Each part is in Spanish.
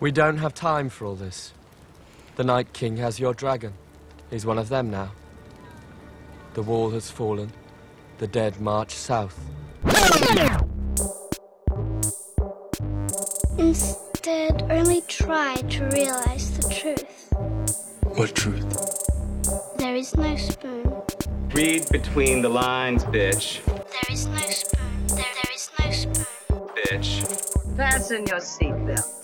We don't have time for all this. The Night King has your dragon. He's one of them now. The wall has fallen. The dead march south. Instead, only try to realize the truth. What truth? There is no spoon. Read between the lines, bitch. There is no spoon. There, there is no spoon. Bitch. Fasten your seatbelts.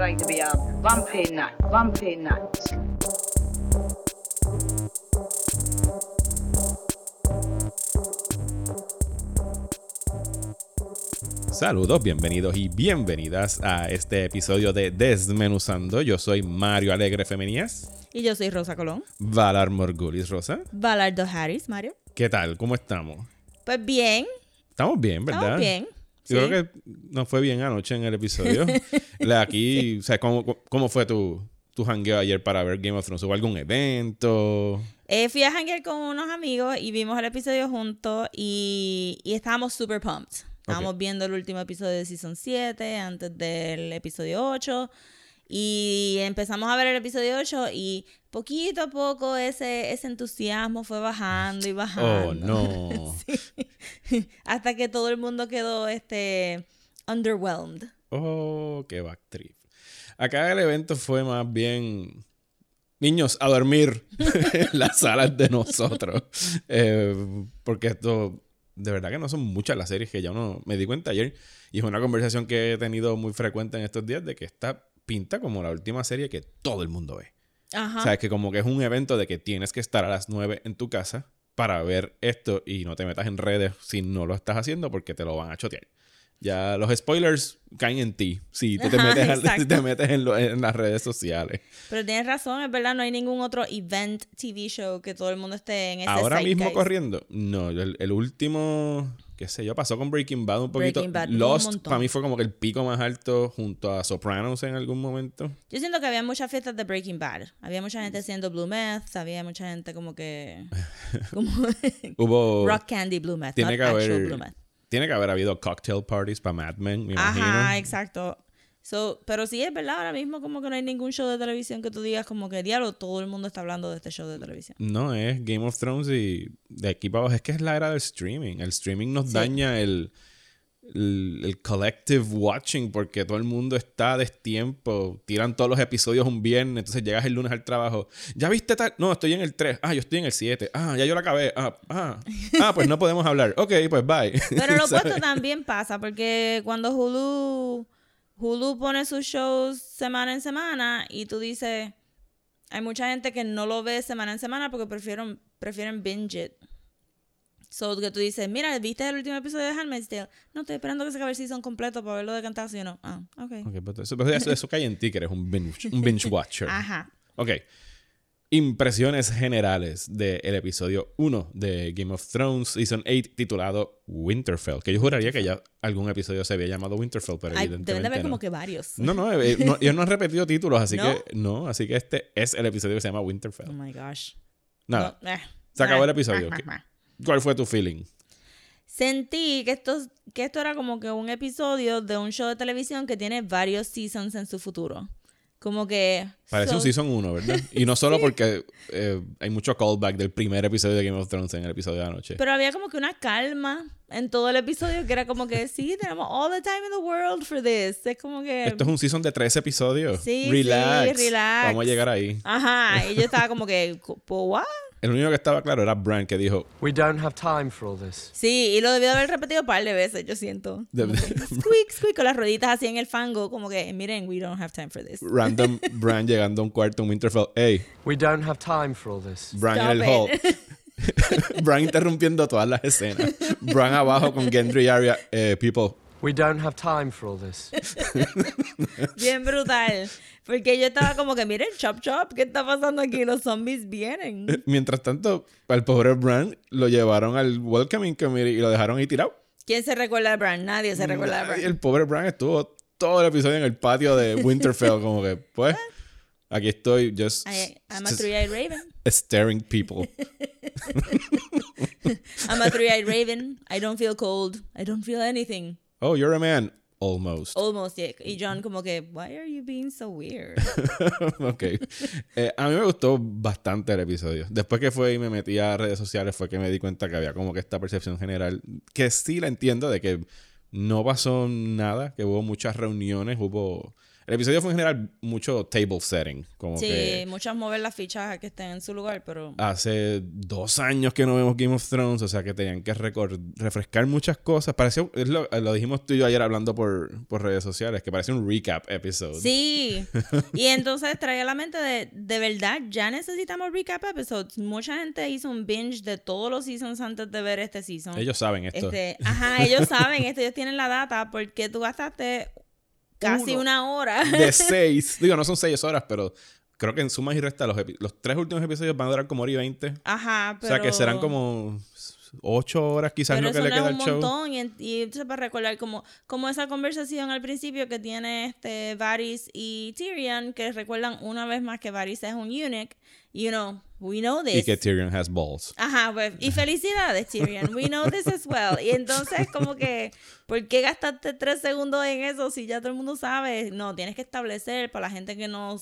Going to be a bumpy night, bumpy night. Saludos, bienvenidos y bienvenidas a este episodio de Desmenuzando. Yo soy Mario Alegre Femenías. Y yo soy Rosa Colón. Valar Morgulis, Rosa. Valardo Harris, Mario. ¿Qué tal? ¿Cómo estamos? Pues bien. Estamos bien, ¿verdad? Estamos bien. Yo creo que nos fue bien anoche en el episodio. La Aquí, o sea, ¿cómo, cómo fue tu, tu jangueo ayer para ver Game of Thrones? ¿Hubo algún evento? Eh, fui a janguear con unos amigos y vimos el episodio juntos y, y estábamos super pumped. Estábamos viendo el último episodio de Season 7 antes del episodio 8 y empezamos a ver el episodio 8 y poquito a poco ese, ese entusiasmo fue bajando y bajando. Oh, no. Sí. Hasta que todo el mundo quedó este underwhelmed. Oh, qué backtrip. Acá el evento fue más bien. Niños, a dormir en las salas de nosotros. Eh, porque esto, de verdad que no son muchas las series que ya uno me di cuenta ayer. Y es una conversación que he tenido muy frecuente en estos días de que esta pinta como la última serie que todo el mundo ve. Ajá. O sea, que como que es un evento de que tienes que estar a las 9 en tu casa para ver esto y no te metas en redes si no lo estás haciendo porque te lo van a chotear. Ya los spoilers caen en ti si tú te Ajá, metes, te metes en, lo- en las redes sociales. Pero tienes razón, es verdad, no hay ningún otro event TV show que todo el mundo esté en ese Ahora mismo corriendo, no, el, el último, qué sé yo, pasó con Breaking Bad un poquito. Breaking Bad, Lost para mí fue como que el pico más alto junto a Sopranos en algún momento. Yo siento que había muchas fiestas de Breaking Bad. Había mucha gente haciendo Blue Meth, había mucha gente como que... como Hubo... Rock Candy Blue Meth, tiene not que haber, Blue Meth. tiene que haber habido cocktail parties para Mad Men, me imagino. Ajá, exacto. So, pero sí es verdad, ahora mismo como que no hay ningún show de televisión que tú digas como que diablo, todo el mundo está hablando de este show de televisión. No, es Game of Thrones y de aquí para abajo. Es que es la era del streaming. El streaming nos Sí. daña el, el, el collective watching porque todo el mundo está a destiempo. Tiran todos los episodios un viernes. Entonces llegas el lunes al trabajo. ¿Ya viste tal? No, estoy en el 3. Ah, yo estoy en el 7. Ah, ya yo lo acabé. Ah, ah. Ah, pues no podemos hablar. Ok, pues bye. Pero lo opuesto también pasa, porque cuando Hulu, Hulu pone sus shows semana en semana y tú dices, hay mucha gente que no lo ve semana en semana porque prefieren, prefieren binge it. So que tú dices, mira, ¿viste el último episodio de Handmaid's Tale? No, estoy esperando que se acabe el season completo para verlo de cantazo y no. Ah, ok. Ok, pues eso, pues eso, eso cae en ti que eres un binge, un binge watcher. Ajá. Ok. Impresiones generales del episodio 1 de Game of Thrones Season 8 titulado Winterfell. Que yo juraría que ya algún episodio se había llamado Winterfell, pero Ay, evidentemente deben de haber no. como que varios. No, no, eh, no, ellos no han repetido títulos, así ¿No? que no, así que este es el episodio que se llama Oh Winterfell. my gosh. Nada, No, eh. se acabó el Ah, episodio. ah, ¿Qué- ah, ah. ¿Cuál fue tu feeling? Sentí que esto, que esto era como que un episodio de un show de televisión que tiene varios seasons en su futuro. Como que... Parece so- un Season 1, ¿verdad? Y no solo porque eh, hay mucho callback del primer episodio de Game of Thrones en el episodio de anoche. Pero había como que una calma en todo el episodio que era como que sí, tenemos all the time in the world for this. Es como que... Esto es un season de tres episodios. Sí, sí, relax. Vamos a llegar ahí. Ajá, y yo estaba como que, ¿por what? El único que estaba claro era Bran que dijo, We don't have time for all this. Sí, y lo debió de haber repetido un par de veces, yo siento. De- squeak, squeak, con las rueditas así en el fango, como que, miren, we don't have time for this. random Bran llegando a un cuarto en Winterfell. Hey, We don't have time for all this. Bran Stop en el hall. Bran interrumpiendo todas las escenas. Bran abajo con Gendry y Arya. Eh, people, We don't have time for all this. Bien brutal. Porque yo estaba como que, miren, chop chop, ¿qué está pasando aquí? Los zombies vienen. mientras tanto, al pobre Bran lo llevaron al welcoming committee y lo dejaron ahí tirado. ¿Quién se recuerda de Bran? Nadie se recuerda Y Bran. el pobre Bran estuvo todo el episodio en el patio de Winterfell, como que, pues, aquí estoy, just, I, I'm a just three-eyed raven. staring people. I'm a three-eyed raven. I don't feel cold. I don't feel anything. Oh, you're a man. Almost. Almost, yeah. Y John como que, why are you being so weird? ok. Eh, a mí me gustó bastante el episodio. Después que fue y me metí a redes sociales fue que me di cuenta que había como que esta percepción general, que sí la entiendo, de que no pasó nada, que hubo muchas reuniones, hubo... El episodio fue en general mucho table setting, como sí, que muchas mover las fichas a que estén en su lugar, pero... hace dos años que no vemos Game of Thrones, o sea que tenían que refrescar muchas cosas. Pareció, es lo, lo dijimos tú y yo ayer hablando por, por redes sociales, que parece un recap episode. Sí. Y entonces trae a la mente de, de verdad, ya necesitamos recap episodes. Mucha gente hizo un binge de todos los seasons antes de ver este season. Ellos saben esto. Este, ajá, ellos saben esto, ellos tienen la data porque tú gastaste casi Uno una hora. de seis. Digo, no son seis horas, pero creo que en suma y resta los, los tres últimos episodios van a durar como hora y veinte. Ajá, O pero... sea que serán como ocho horas quizás pero lo que eso le no queda al un show. montón y, y entonces para recordar como, como esa conversación al principio que tiene este Varys y Tyrion que recuerdan una vez más que Varys es un eunuch you know we know this Y que Tyrion has balls. Ajá, pues, y felicidades, Tyrion. We know this as well. Y entonces, como que, ¿por qué gastaste tres segundos en eso si ya todo el mundo sabe? No, tienes que establecer para la gente que no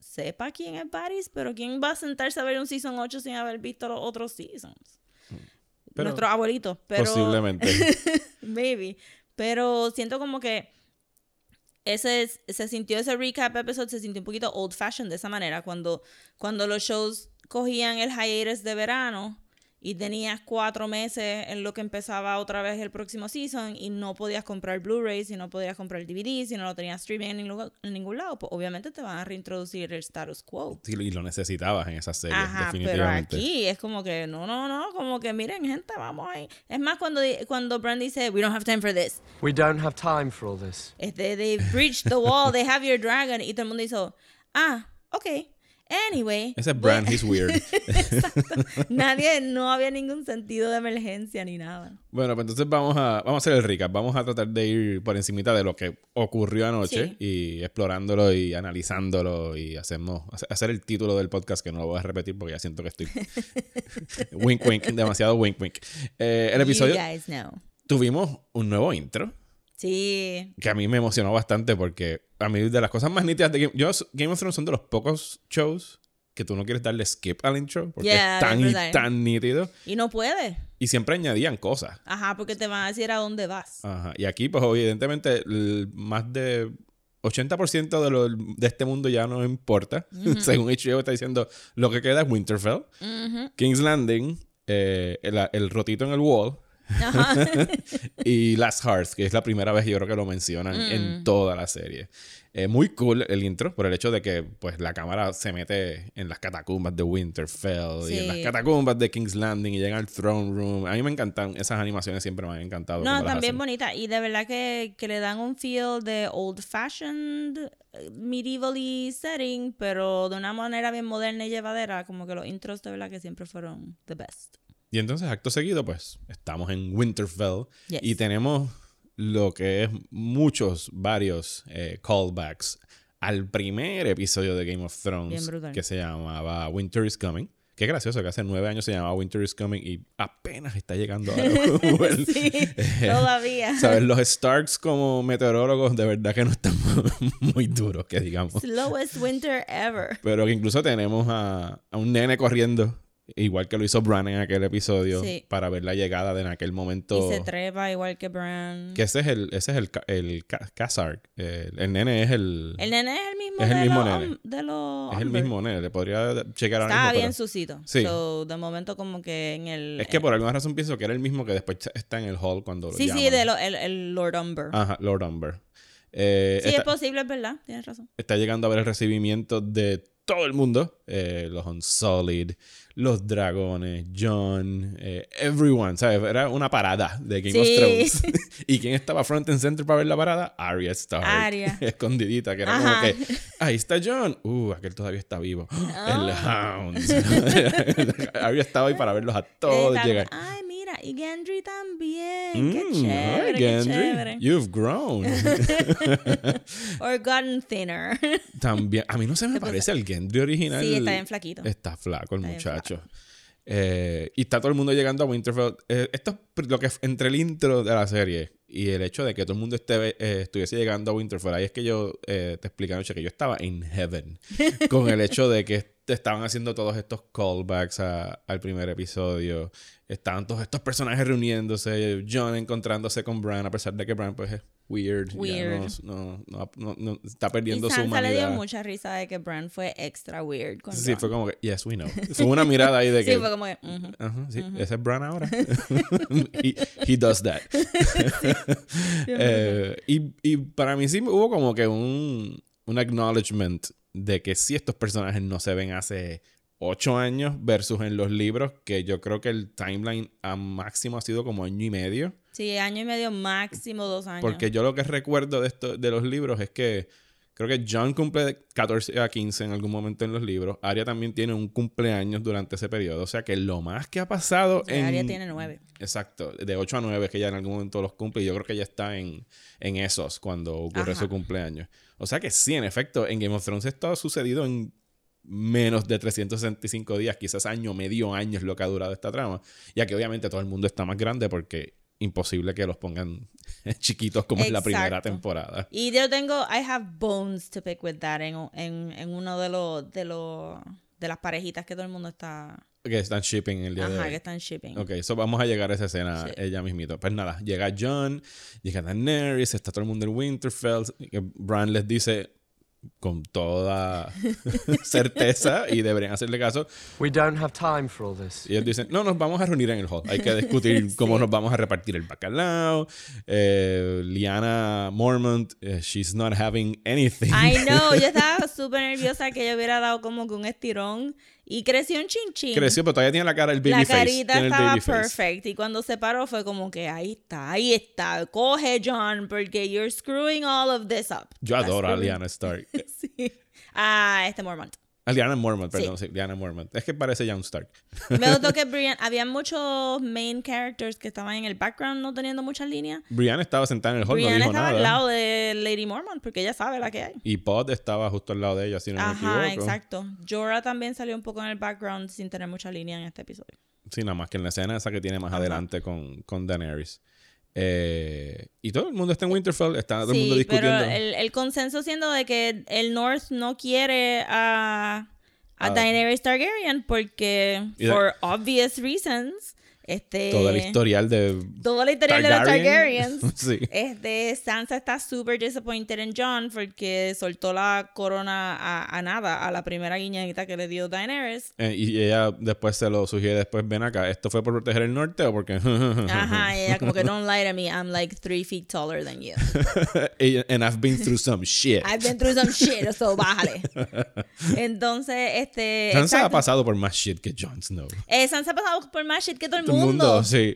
sepa quién es Varys, pero ¿quién va a sentarse a ver un Season 8 sin haber visto los otros Seasons? Pero- Nuestros abuelitos, pero... Posiblemente. Maybe. Pero siento como que ese se sintió ese recap episode se sintió un poquito old fashioned de esa manera cuando cuando los shows cogían el hiatus de verano y tenías cuatro meses en lo que empezaba otra vez el próximo season y no podías comprar Blu-rays y no podías comprar DVD si no lo tenías streaming en ningún, en ningún lado pues obviamente te van a reintroducir el status quo Sí, y lo necesitabas en esa serie, Ajá, pero definitivamente. aquí es como que no, no, no, como que miren, gente, vamos ahí. Es más, cuando, cuando Brand dice, we don't have time for this, We don't have time for all this. este, they breached the wall, they have your dragon, y todo el mundo hizo, ah, ok, anyway. Ese es voy- Brand, he's weird. Nadie, no había ningún sentido de emergencia ni nada. Bueno, pues entonces vamos a, vamos a hacer el recap. Vamos a tratar de ir por encimita de lo que ocurrió anoche y explorándolo y analizándolo y hacemos hace- hacer el título del podcast que no lo voy a repetir porque ya siento que estoy wink wink, demasiado wink wink. Eh, el episodio You guys know. tuvimos un nuevo intro Sí, que a mí me emocionó bastante porque a mí de las cosas más nítidas de Game, yo, Game of Thrones son de los pocos shows que tú no quieres darle skip al intro porque Yeah, es tan y tan nítido y no puede. y siempre añadían cosas. Ajá, porque te van a decir a dónde vas. Ajá. Y aquí, pues evidentemente, más de 80% de, lo, de este mundo ya no importa. Según HBO está diciendo, lo que queda es Winterfell. King's Landing, eh, el, el rotito en el wall Ajá. y Last Hearts, que es la primera vez yo creo que lo mencionan Mm. en toda la serie. Eh, muy cool el intro por el hecho de que pues la cámara se mete en las catacumbas de Winterfell y en las Sí. catacumbas de King's Landing y llega al throne room. A mí me encantan esas animaciones, siempre me han encantado. No, también bonita. Y de verdad que, que le dan un feel de old fashioned, eh, medieval setting, pero de una manera bien moderna y llevadera. Como que los intros de verdad que siempre fueron the best. Y entonces, acto seguido, pues estamos en Winterfell Yes. y tenemos lo que es muchos, varios eh, callbacks al primer episodio de Game of Thrones que se llamaba Winter is Coming. Qué gracioso que hace nueve años se llamaba Winter is Coming y apenas está llegando ahora. el- Sí, todavía. ¿Sabes? Los Starks como meteorólogos de verdad que no están muy duros, que digamos. Slowest winter ever. Pero que incluso tenemos a, a un nene corriendo, igual que lo hizo Bran en aquel episodio, Sí. para ver la llegada de en aquel momento. Y se trepa igual que Bran. Que ese es el, ese es el, el Khazar. El, el nene es el. El nene es el mismo Es el mismo nene. de los es el mismo nene. Le podría checar ahora Estaba bien pero- sucito. Sí. So, de momento como que en el... Es que por alguna razón pienso que era el mismo que después está en el hall cuando lo Sí, sí, de lo- el, el Lord Umber. Ajá, Lord Umber. Eh, sí, está, es posible, es verdad. Tienes razón. está llegando a ver el recibimiento de todo el mundo. eh, los Unsullied, los dragones, John, eh, everyone, ¿sabes? Era una parada de Game of Sí. Thrones. ¿Y quién estaba front and center para ver la parada? Arya Stark. Arya. Escondidita, que era Ajá. como que, ahí está John. Uh, aquel todavía está vivo. El Ah. Hound. Arya estaba ahí para verlos a todos llegar. Ay, y Gendry también. Mm, qué chévere, qué chévere. You've grown. Or gotten thinner. También, a mí no se me parece el Gendry original. sí, está bien flaquito. Está flaco el Está muchacho. Eh, y está todo el mundo llegando a Winterfell. Eh, esto es lo que entre el intro de la serie y el hecho de que todo el mundo esté, eh, estuviese llegando a Winterfell. Ahí es que yo te expliqué anoche que yo estaba en heaven con el hecho de que te estaban haciendo todos estos callbacks a- al primer episodio. Estaban todos estos personajes reuniéndose. John encontrándose con Bran, a pesar de que Bran pues es weird. no, no- no- no- está Y perdiendo su Sansa le dio humanidad. mucha risa de que Bran fue extra weird con Sí, fue como que, yes, we know. Fue una mirada ahí de que. Sí, fue como que, sí, ese es Bran ahora. he, he does that. Eh, y, y para mí sí hubo como que un, un acknowledgement de que sí estos personajes no se ven hace ocho años versus en los libros, que yo creo que el timeline a máximo ha sido como año y medio. Sí, año y medio máximo, dos años. Porque yo lo que recuerdo de, esto, de los libros es que creo que John cumple de 14 a 15 en algún momento en los libros. Arya también tiene un cumpleaños durante ese periodo. O sea que lo más que ha pasado en... Arya tiene nueve. Exacto, de 8 a 9 que ya en algún momento los cumple y yo creo que ya está en, en esos cuando ocurre Ajá. su cumpleaños. O sea que sí, en efecto, en Game of Thrones esto ha sucedido en menos de 365 días, quizás año, medio año es lo que ha durado esta trama, ya que obviamente todo el mundo está más grande porque imposible que los pongan chiquitos como en la primera Exacto. temporada. Y yo tengo, I have bones to pick with that en, en, en uno de los, de los, de las parejitas que todo el mundo está, Que están shipping el día de ajá, hoy. que están shipping. Ok, so vamos a llegar a esa escena Sí. ella mismito. Pues nada, llega John, llega Daenerys, está todo el mundo en Winterfell. Bran les dice con toda certeza y deberían hacerle caso. We don't have time for all this. Y ellos dicen, no, nos vamos a reunir en el hall. Hay que discutir cómo nos vamos a repartir el bacalao. Eh, Liana Mormont, eh, she's not having anything. I know, yo estaba súper nerviosa que ella hubiera dado como que un estirón y creció un chinchín. Creció, pero todavía tiene la cara, el baby La face. carita Tiene estaba baby face. perfect y cuando se paró fue como que ahí está, ahí está, coge John porque you're screwing all of this up. Yo adoro a Liana Stark. Sí. Ah, este Mormont. A Liana Mormont, perdón, sí. Liana Mormont. Es que parece Jon Stark. Me gustó que Brian, había muchos main characters que estaban en el background no teniendo muchas líneas. Brienne estaba sentada en el hall, Brian no dijo estaba nada. al lado de Lady Mormont porque ella sabe la que hay. Y Pod estaba justo al lado de ella, si no me Ajá, equivoco. exacto. Jorah también salió un poco en el background sin tener mucha línea en este episodio. Sí, nada más que en la escena esa que tiene más Ajá. adelante con, con Daenerys. Eh, y todo el mundo está en Winterfell, está todo el mundo pero discutiendo. el, el consenso siendo de que el North no quiere a, a Ah. Daenerys Targaryen porque, for obvious reasons, este... Todo el historial de Toda la historia de los Targaryen. Targaryens. sí. Este, Sansa está súper disappointed en John porque soltó la corona a, a nada, a la primera guiñadita que le dio Daenerys. Eh, y ella después se lo sugiere después, ven acá, ¿esto fue por proteger el norte o porque? Ajá, y ella como que don't lie to me, I'm like three feet taller than you. And I've been through some shit. I've been through some shit, so bájale. Entonces, este... Sansa ha exacto. pasado por más shit que Jon Snow. Eh, Sansa ha pasado por más shit que todo el Todo el mundo. sí.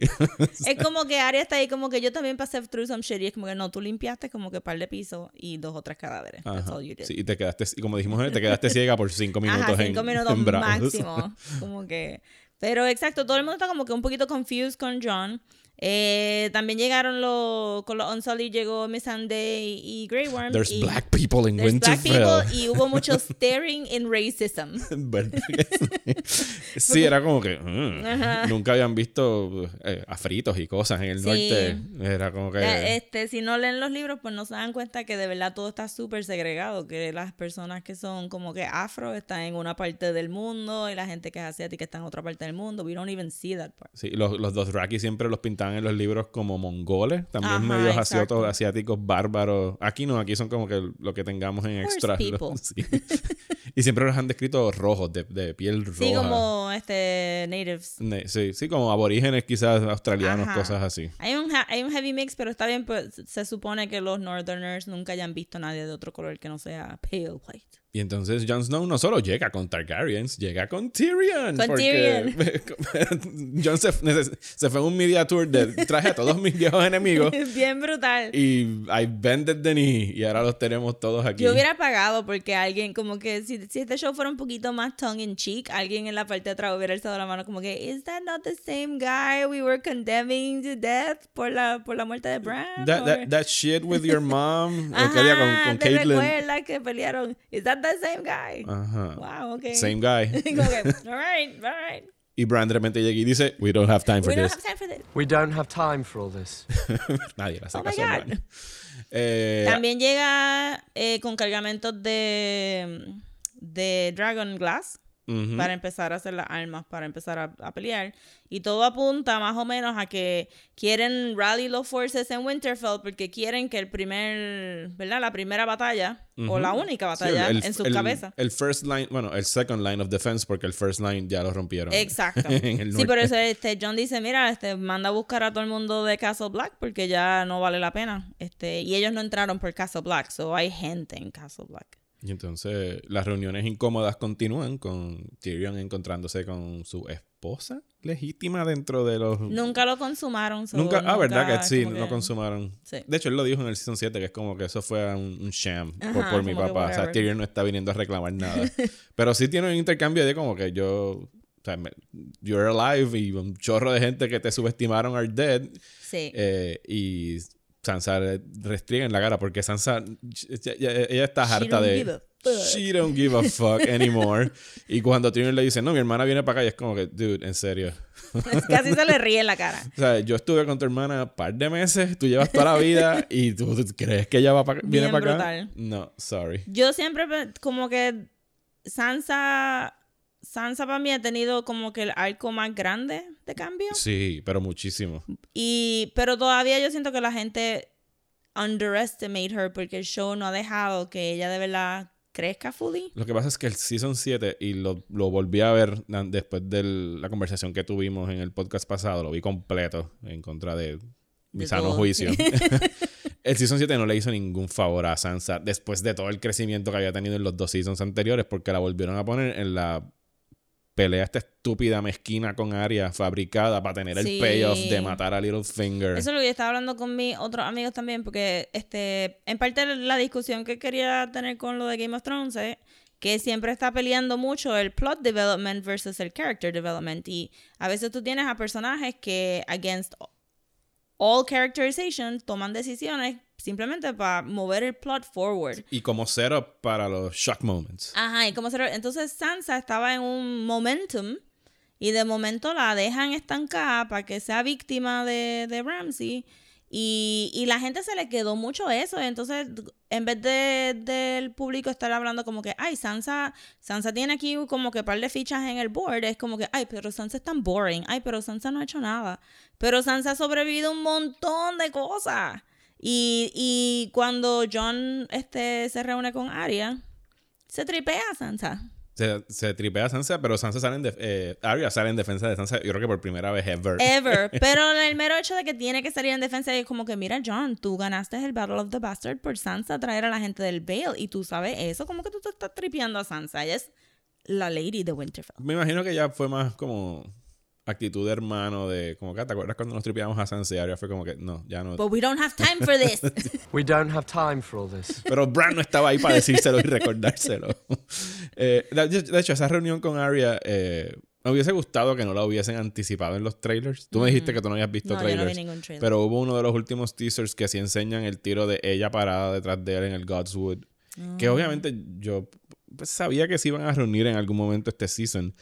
Es como que Arya está ahí como que yo también pasé through some shit y es como que no, tú limpiaste como que par de pisos y dos o tres cadáveres. That's Ajá. all you did. Sí, y te quedaste, y como dijimos, te quedaste ciega por cinco minutos Ajá, en, cinco minutos en máximo. Como que. Pero exacto, todo el mundo está como que un poquito confused con John. Eh, también llegaron los. Con los Unsullied llegó Miss Sunday y Grey Worm. There's y black people in there's black Winterfell. people y hubo mucho staring in racism. ¿Verdad que sí? Era como que mm, nunca habían visto eh, afritos y cosas en el Sí. norte. Era como que Ya, este, si no leen los libros, pues no se dan cuenta que de verdad todo está súper segregado, que las personas que son como que afro están en una parte del mundo y la gente que es asiática está en otra parte del mundo. We don't even see that part. sí, los, los Dothraki siempre los pintaban en los libros como mongoles, también Ajá, medios asiatos, asiáticos bárbaros. Aquí no, aquí son como que lo que tengamos en extra. Sí. Y siempre los han descrito rojos, de, de piel roja. Sí, como este natives. Ne- Sí, sí, como aborígenes quizás australianos, Ajá. cosas así. Hay un, ha- hay un heavy mix, pero está bien, pues se supone que los northerners nunca hayan visto a nadie de otro color que no sea pale white. Y entonces Jon Snow no solo llega con Targaryens, llega con Tyrion. Con porque Jon se, se fue en un media tour de traje a todos mis viejos enemigos Es bien brutal. y I bended the knee y ahora los tenemos todos aquí. Yo hubiera pagado porque alguien como que si, si este show fuera un poquito más tongue in cheek, alguien en la parte de atrás hubiera alzado la mano como que is that not the same guy we were condemning to death por la por la muerte de Bran? That, that, that shit with your mom. Ajá, aquella con, con ¿te Caitlyn. recuerdas que pelearon? Is that the same guy? Ajá. Wow, okay. Same guy. All right, all right. Y Bran de repente llega y dice, we don't have time for We don't this. have time for this. We don't have time for all this. Nadie le hace Oh caso God. Eh, También llega eh, con cargamentos de, de Dragon Glass para empezar a hacer las armas, para empezar a, a pelear. Y todo apunta más o menos a que quieren rally los forces en Winterfell porque quieren que el primer, ¿verdad? La primera batalla, o la única Sí, batalla el- en sus el- cabezas. El first line, bueno, el second line of defense, porque el first line ya lo rompieron. Exacto. sí, por eso este, John dice, mira, este, manda a buscar a todo el mundo de Castle Black porque ya no vale la pena. Este, y ellos no entraron por Castle Black, so hay gente en Castle Black. Y entonces las reuniones incómodas continúan con Tyrion encontrándose con su esposa legítima dentro de los... Nunca lo consumaron. so Nunca, ah, verdad nunca que sí, no consumaron. Sí. De hecho, él lo dijo en el season 7, que es como que eso fue un, un sham por, Ajá, por mi como que papá. O sea. Tyrion no está viniendo a reclamar nada. Pero sí tiene un intercambio de como que yo. O sea, me- you're alive y un chorro de gente que te subestimaron are dead. Sí. eh, y Sansa le restriega en la cara porque Sansa. Ella está harta de. She don't give a fuck anymore. y cuando Tyrion le dice, no, mi hermana viene para acá, y es como que, dude, en serio. Casi se le ríe en la cara. O sea, yo estuve con tu hermana un par de meses, tú llevas toda la vida y tú crees que ella va pa- viene Bien para acá. No, sorry. Yo siempre como que Sansa Sansa para mí ha tenido como que el arco más grande de cambio Sí, pero muchísimo. y pero todavía yo siento que la gente underestimate her porque el show no ha dejado que ella de verdad crezca fully. Lo que pasa es que el Season 7, y lo, lo volví a ver después de la conversación que tuvimos en el podcast pasado, lo vi completo en contra de mi De sano todo, juicio. el Season 7 no le hizo ningún favor a Sansa después de todo el crecimiento que había tenido en los dos seasons anteriores, porque la volvieron a poner en la pelea esta estúpida mezquina con Arya fabricada para tener Sí. el payoff de matar a Littlefinger. Eso es lo que estaba hablando con mis otros amigos también, porque este, en parte la discusión que quería tener con lo de Game of Thrones es que siempre está peleando mucho el plot development versus el character development. Y a veces tú tienes a personajes que, against all characterization, toman decisiones simplemente para mover el plot forward. Y como setup para los shock moments. Ajá, y como se... Entonces Sansa estaba en un momentum y de momento la dejan estancada para que sea víctima de, de Ramsey y, la gente se le quedó mucho eso. Entonces, en vez de, del público estar hablando como que, ay, Sansa, Sansa tiene aquí como que par de fichas en el board, es como que, ay, pero Sansa es tan boring, ay, pero Sansa no ha hecho nada. Pero Sansa ha sobrevivido un montón de cosas. Y, y cuando John este, se reúne con Arya, se tripea Sansa. Se, se tripea a Sansa, pero Sansa sale en def- eh, Arya sale en defensa de Sansa, yo creo que por primera vez ever. Ever. Pero el mero hecho de que tiene que salir en defensa es como que, mira, John, tú ganaste el Battle of the Bastard por Sansa traer a la gente del Vale. Y tú sabes eso, como que tú te estás tripeando a Sansa. Ella es la lady de Winterfell. Me imagino que ya fue más como actitud de hermano de como que te acuerdas cuando nos tripeamos a Arya fue como que no, ya no. But we don't have time for this. We don't have time for all this. Pero Bran no estaba ahí para decírselo y recordárselo. Eh, de, hecho, esa reunión con Arya eh, me hubiese gustado que no la hubiesen anticipado en los trailers. Tú me dijiste que tú no habías visto No, yo no vi trailers. ningún trailer. Pero hubo uno de los últimos teasers que sí enseñan el tiro de ella parada detrás de él en el Godswood. Ah. Que obviamente yo pues, sabía que se iban a reunir en algún momento este season.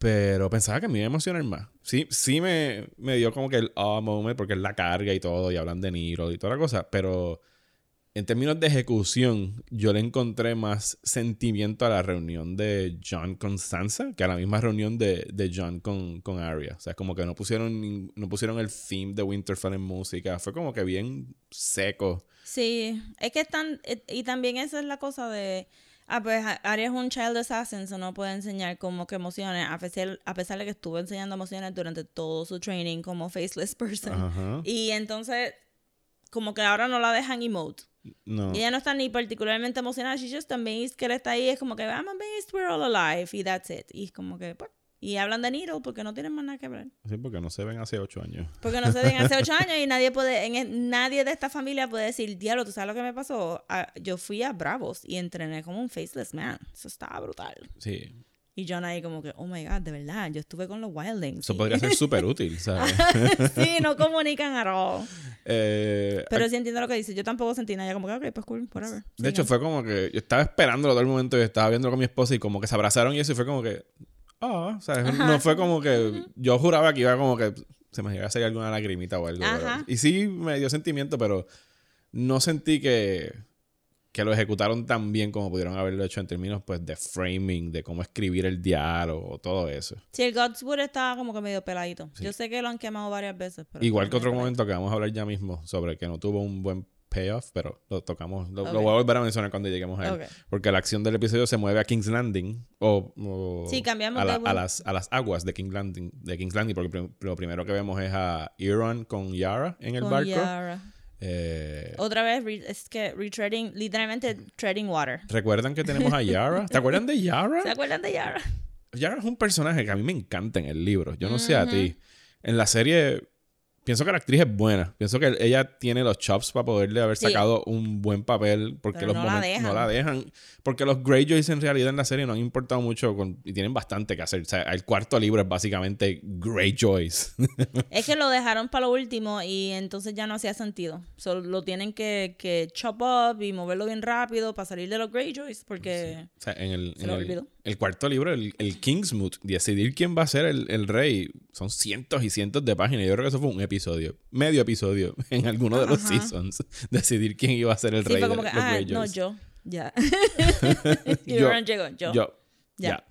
Pero pensaba que me iba a emocionar más. Sí, sí me, me dio como que el ah moment porque es la carga y todo, y hablan de Niro y toda la cosa. Pero en términos de ejecución, yo le encontré más sentimiento a la reunión de John con Sansa que a la misma reunión de, de John con, con Arya. O sea, como que no pusieron, no pusieron el theme de Winterfell en música. Fue como que bien seco. Sí, es que están, eh, y también esa es la cosa de, ah, pues A- Arya es un child assassin, so no puede enseñar como que emociones, a pesar, a pesar de que estuvo enseñando emociones durante todo su training como faceless person. Ajá. Y entonces, como que ahora no la dejan emote. No. Y ella no está ni particularmente emocionada, she's just amazed que él está ahí, es como que, I'm amazed we're all alive, y that's it. Y es como que, pues, y hablan de Needle porque no tienen más nada que hablar. Sí, porque no se ven hace ocho años. Porque no se ven hace ocho años y nadie puede, en el- nadie de esta familia puede decir, diablo, ¿tú sabes lo que me pasó? Ah, yo fui a Bravos y entrené como un faceless man. Eso estaba brutal. Sí. Y John ahí como que, oh my God, de verdad, yo estuve con los Wildlings. Eso podría ser súper útil, ¿sabes? sí, no comunican at all. Eh, Pero sí entiendo lo que dice. Yo tampoco sentí nada. Como que, ok, pues cool, whatever. de hecho, fue como que yo estaba esperándolo todo el momento y estaba viendo con mi esposa y como que se abrazaron y eso y fue como que, ah, o sea, no fue como que yo juraba que iba como que se me iba a salir alguna lagrimita o algo. pero- y sí me dio sentimiento, pero no sentí que, que lo ejecutaron tan bien como pudieron haberlo hecho en términos pues de framing, de cómo escribir el diálogo, todo eso. Sí, el Godswood estaba como que medio peladito. Yo sé que lo han quemado varias veces. Pero Igual que otro momento que vamos a hablar ya mismo sobre que no tuvo un buen payoff, pero lo tocamos, lo, voy a volver a mencionar cuando lleguemos a él. Porque la acción del episodio se mueve a King's Landing o, o Sí, cambiamos a, la- de a las, a las aguas de King's Landing, de King's Landing, porque prim- lo primero que vemos es a Euron con Yara en el Con barco. Yara. Eh, Otra vez, es que retreading, literalmente treading water. ¿Recuerdan que tenemos a Yara? ¿Te acuerdan de Yara? ¿Se acuerdan de Yara? Yara es un personaje que a mí me encanta en el libro. Yo no sé a ti. En la serie, pienso que la actriz es buena. Pienso que ella tiene los chops para poderle haber Sí. sacado un buen papel. Porque Pero los no la dejan. no la dejan. Porque los Greyjoys en realidad en la serie no han importado mucho con- y tienen bastante que hacer. O sea, el cuarto libro es básicamente Greyjoys. Es que lo dejaron para lo último y entonces ya no hacía sentido. Solo lo tienen que, que chop up y moverlo bien rápido para salir de los Greyjoys porque... O sea, en el, Se en lo el- olvidó. El cuarto libro, el, el Kingsmoot, decidir quién va a ser el, el rey, son cientos y cientos de páginas. Yo creo que eso fue un episodio, medio episodio en alguno de los Ajá. seasons. Decidir quién iba a ser el Sí, rey fue de como que, ah, no, yo. Ya. y Yo. Llegó, yo. Yo. Ya. Ya.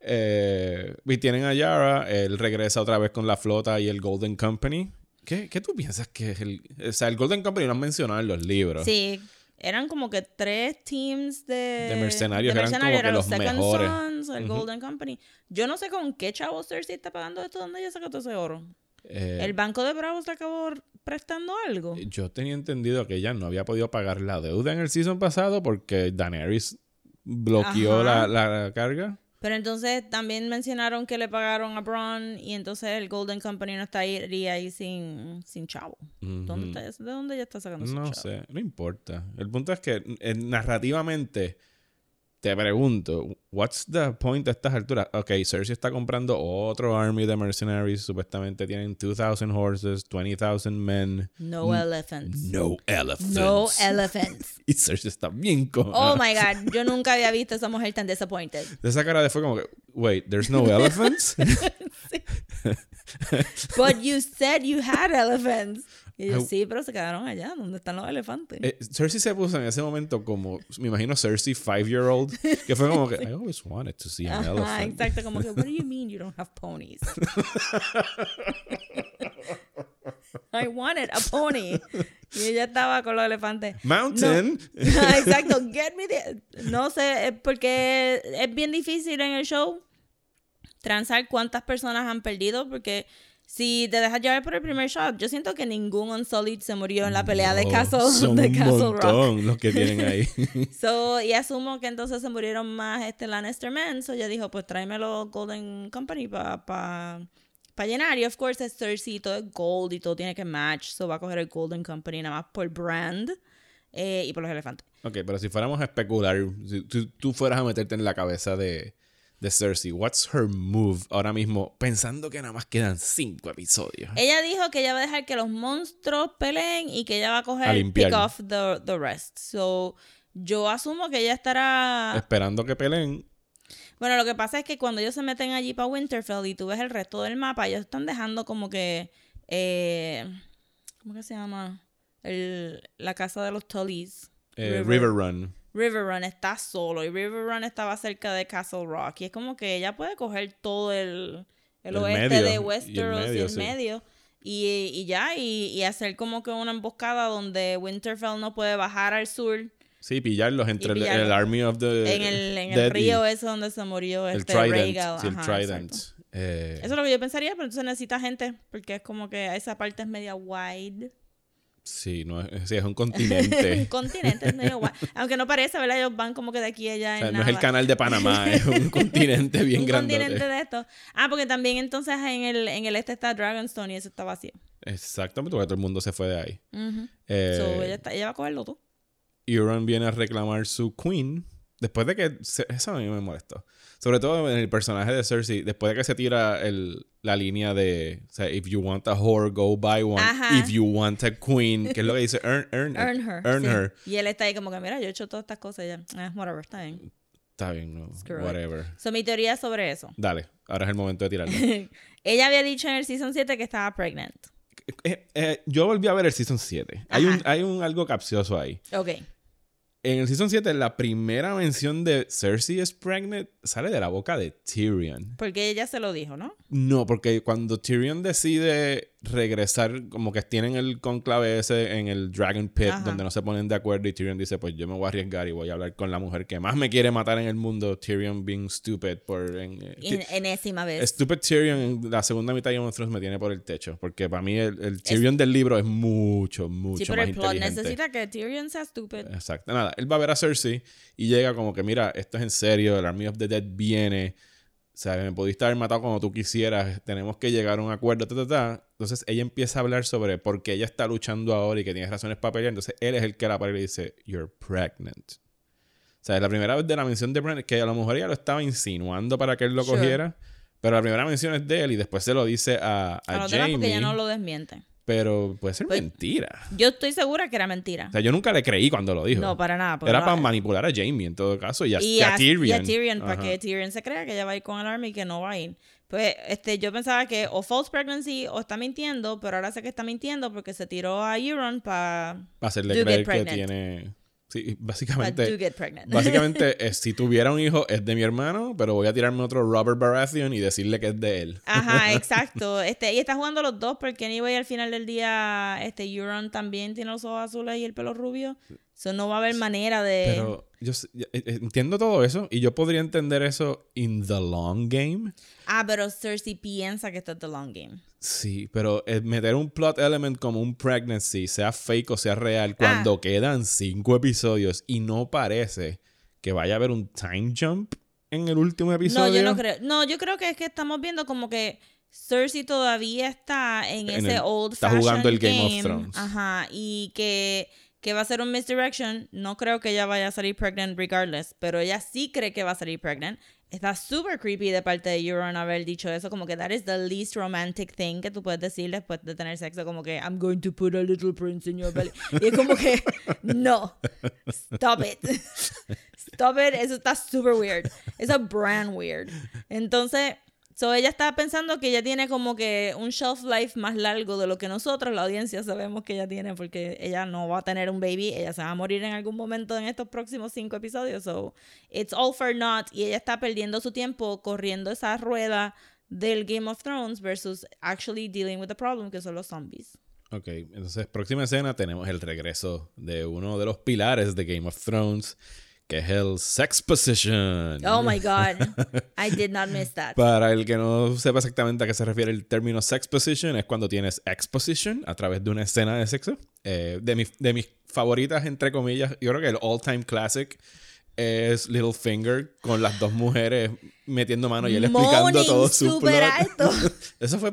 Eh, y tienen a Yara, él regresa otra vez con la flota y el Golden Company. ¿Qué, qué tú piensas que es el... O sea, el Golden Company lo han mencionado en los libros. Sí, eran como que tres teams de, De mercenarios, de eran como que eran los Second mejores. Sons, el. Golden Company. Yo no sé con qué chavo Cersei está pagando esto, ¿dónde ella sacó todo ese oro? Eh, ¿El Banco de Bravos le acabó prestando algo? Yo tenía entendido que ella no había podido pagar la deuda en el season pasado porque Daenerys bloqueó la, la carga. Pero entonces también mencionaron que le pagaron a Braun y entonces el Golden Company no estaría ahí sin, sin chavo. ¿Dónde está, ¿De dónde ella está sacando su No chavo? sé, no importa. El punto es que eh, narrativamente te pregunto, what's the point a estas alturas? Ok, Cersei está comprando otro army de mercenaries, supuestamente tienen 2000 horses, 20,000 men. No elephants. No elephants. No elephants. y Cersei está bien con Oh my god, yo nunca había visto a esa mujer tan disappointed. De esa cara de fue como que, wait, there's no elephants? But you said you had elephants. Y yo, sí, pero se quedaron allá, donde están los elefantes. Eh, Cersei se puso en ese momento como, me imagino Cersei, five-year-old, que fue como que, I always wanted to see an Ajá, elephant. exacto, como que, what do you mean you don't have ponies? I wanted a pony. Y ella estaba con los elefantes. Mountain. Exacto, get me the... No sé, es porque es bien difícil en el show transar cuántas personas han perdido, porque si te dejas llevar por el primer shot, yo siento que ningún Unsullied se murió en la pelea de Castle, son de un Castle Rock. montón los que tienen ahí. So, y asumo que entonces se murieron más este Lannister Men. So, ella dijo, pues tráemelo Golden Company para pa, pa llenar. Y of course es Cersei, todo es gold y todo tiene que match. So, va a coger el Golden Company nada más por brand eh, y por los elefantes. ok, pero si fuéramos a especular, si tú fueras a meterte en la cabeza de, de Cersei, what's her move ahora mismo, pensando que nada más quedan cinco episodios? Ella dijo que ella va a dejar que los monstruos peleen y que ella va a A coger limpiar. pick off the, the rest. So, yo asumo que ella estará... Esperando que peleen. Bueno, lo que pasa es que cuando ellos se meten allí para Winterfell y tú ves el resto del mapa, ellos están dejando como que. eh, ¿Cómo que se llama? El, la casa de los Tullys. Eh, River Run. River Run está solo y River Run estaba cerca de Castle Rock. Y es como que ella puede coger todo el, el, El oeste medio, de Westeros y el medio, sí. medio. Y, y ya, y, y hacer como que una emboscada donde Winterfell no puede bajar al sur. Sí, pillarlos entre el- pillarlos. el, Army of the en el, en el río ese donde se murió El este Trident. Sí, el Ajá, Trident. exacto. Eh, Eso es lo que yo pensaría, pero entonces necesita gente, porque es como que esa parte es media wide. Sí, no es, sí, es un continente. Un continente es medio wide. Aunque no parece, ¿verdad? Ellos van como que de aquí a allá O en sea, no es el canal de Panamá, es un continente bien Un grande. continente de esto. Ah, porque también entonces en el, en el este está Dragonstone y eso está vacío. Exactamente, porque todo el mundo se fue de ahí. Eh, So, ella, está- ella va a cogerlo todo. Euron viene a reclamar su queen. Después de que... se- eso a mí me molestó. Sobre todo en el personaje de Cersei. Después de que se tira el, la línea de... O sea, if you want a whore, go buy one. Ajá. If you want a queen. Que es lo que dice? Earn, earn, Earn her. Earn sí. her. Y él está ahí como que, mira, yo he hecho todas estas cosas ya. Ah, whatever, está bien. está bien, no, Screw it. whatever. So, mi teoría sobre eso. Dale, ahora es el momento de tirarlo. Ella había dicho en el season 7 que estaba pregnant. Eh, eh, yo volví a ver el Season 7. Hay un, hay un algo capcioso ahí. Ok. En el Season 7, la primera mención de Cersei es pregnant sale de la boca de Tyrion. Porque ella se lo dijo, ¿no? No, porque cuando Tyrion decide regresar, como que tienen el conclave ese en el Dragon Pit, Ajá. donde no se ponen de acuerdo, y Tyrion dice: Pues yo me voy a arriesgar y voy a hablar con la mujer que más me quiere matar en el mundo. Tyrion being stupid por. En, eh, En, enésima vez. Stupid Tyrion en la segunda mitad de Game of Thrones me tiene por el techo. Porque para mí el, el Tyrion del libro es mucho, mucho sí, pero más el plot inteligente. necesita que Tyrion sea stupid. Exacto. Nada, él va a ver a Cersei y llega como que, mira, esto es en serio, el Army of the Dead viene. O sea, me pudiste haber matado como tú quisieras. Tenemos que llegar a un acuerdo, ta, ta, ta. Entonces ella empieza a hablar sobre por qué ella está luchando ahora y que tiene razones para pelear. Entonces él es el que la para y le dice, You're pregnant. O sea, es la primera vez de la mención de pregnant, que a lo mejor ella lo estaba insinuando para que él lo Sure. cogiera. Pero la primera mención es de él y después se lo dice a, a Jamie. porque ella no lo desmiente. Pero puede ser Pues- mentira. Yo estoy segura que era mentira. O sea, yo nunca le creí cuando lo dijo. No, para nada. Era para manipular a Jamie en todo caso y a, y a a, Tyrion. y a Tyrion, para que Tyrion se crea que ella va a ir con el army y que no va a ir. Pues este, yo pensaba que o false pregnancy o está mintiendo, pero ahora sé que está mintiendo porque se tiró a Euron para Para hacerle creer que tiene. Sí, do básicamente. get pregnant. Básicamente, eh, si tuviera un hijo, es de mi hermano, pero voy a tirarme otro Robert Baratheon y decirle que es de él. Ajá, exacto. Este, y está jugando los dos porque anyway al final del día este Euron también tiene los ojos azules y el pelo rubio. So no va a haber manera de Pero yo eh, entiendo todo eso y yo podría entender eso in the long game. Ah, pero Cersei piensa que esto es the long game. Sí, pero eh, meter un plot element como un pregnancy, sea fake o sea real, cuando quedan cinco episodios y no parece que vaya a haber un time jump en el último episodio. No, yo no creo. No, yo creo que es que estamos viendo como que Cersei todavía está en, En ese el- old está jugando el Game of Thrones. Ajá, y que, que va a ser un misdirection. No creo que ella vaya a salir pregnant regardless, pero ella sí cree que va a salir pregnant. Está súper creepy de parte de Euron haber dicho eso, como que that is the least romantic thing que tú puedes decir después de tener sexo, como que I'm going to put a little prince in your belly. Y es como que, no, stop it. Stop it, eso está super weird. Eso es brand weird. Entonces, so ella está pensando que ella tiene como que un shelf life más largo de lo que nosotros, la audiencia, sabemos que ella tiene, porque ella no va a tener un baby, ella se va a morir en algún momento en estos próximos cinco episodios. So, it's all for naught. Y ella está perdiendo su tiempo corriendo esa rueda del Game of Thrones versus actually dealing with the problem, que son los zombies. Ok, entonces próxima escena tenemos el regreso de uno de los pilares de Game of Thrones, que es el sex position. Oh my God. I did not miss that. Para el que no sepa exactamente a qué se refiere el término sex position, es cuando tienes exposition a través de una escena de sexo. Eh, de, mis, de mis favoritas, entre comillas, yo creo que el all-time classic es Littlefinger con las dos mujeres metiendo mano y él explicando Moaning todo su súper plot. alto. Eso fue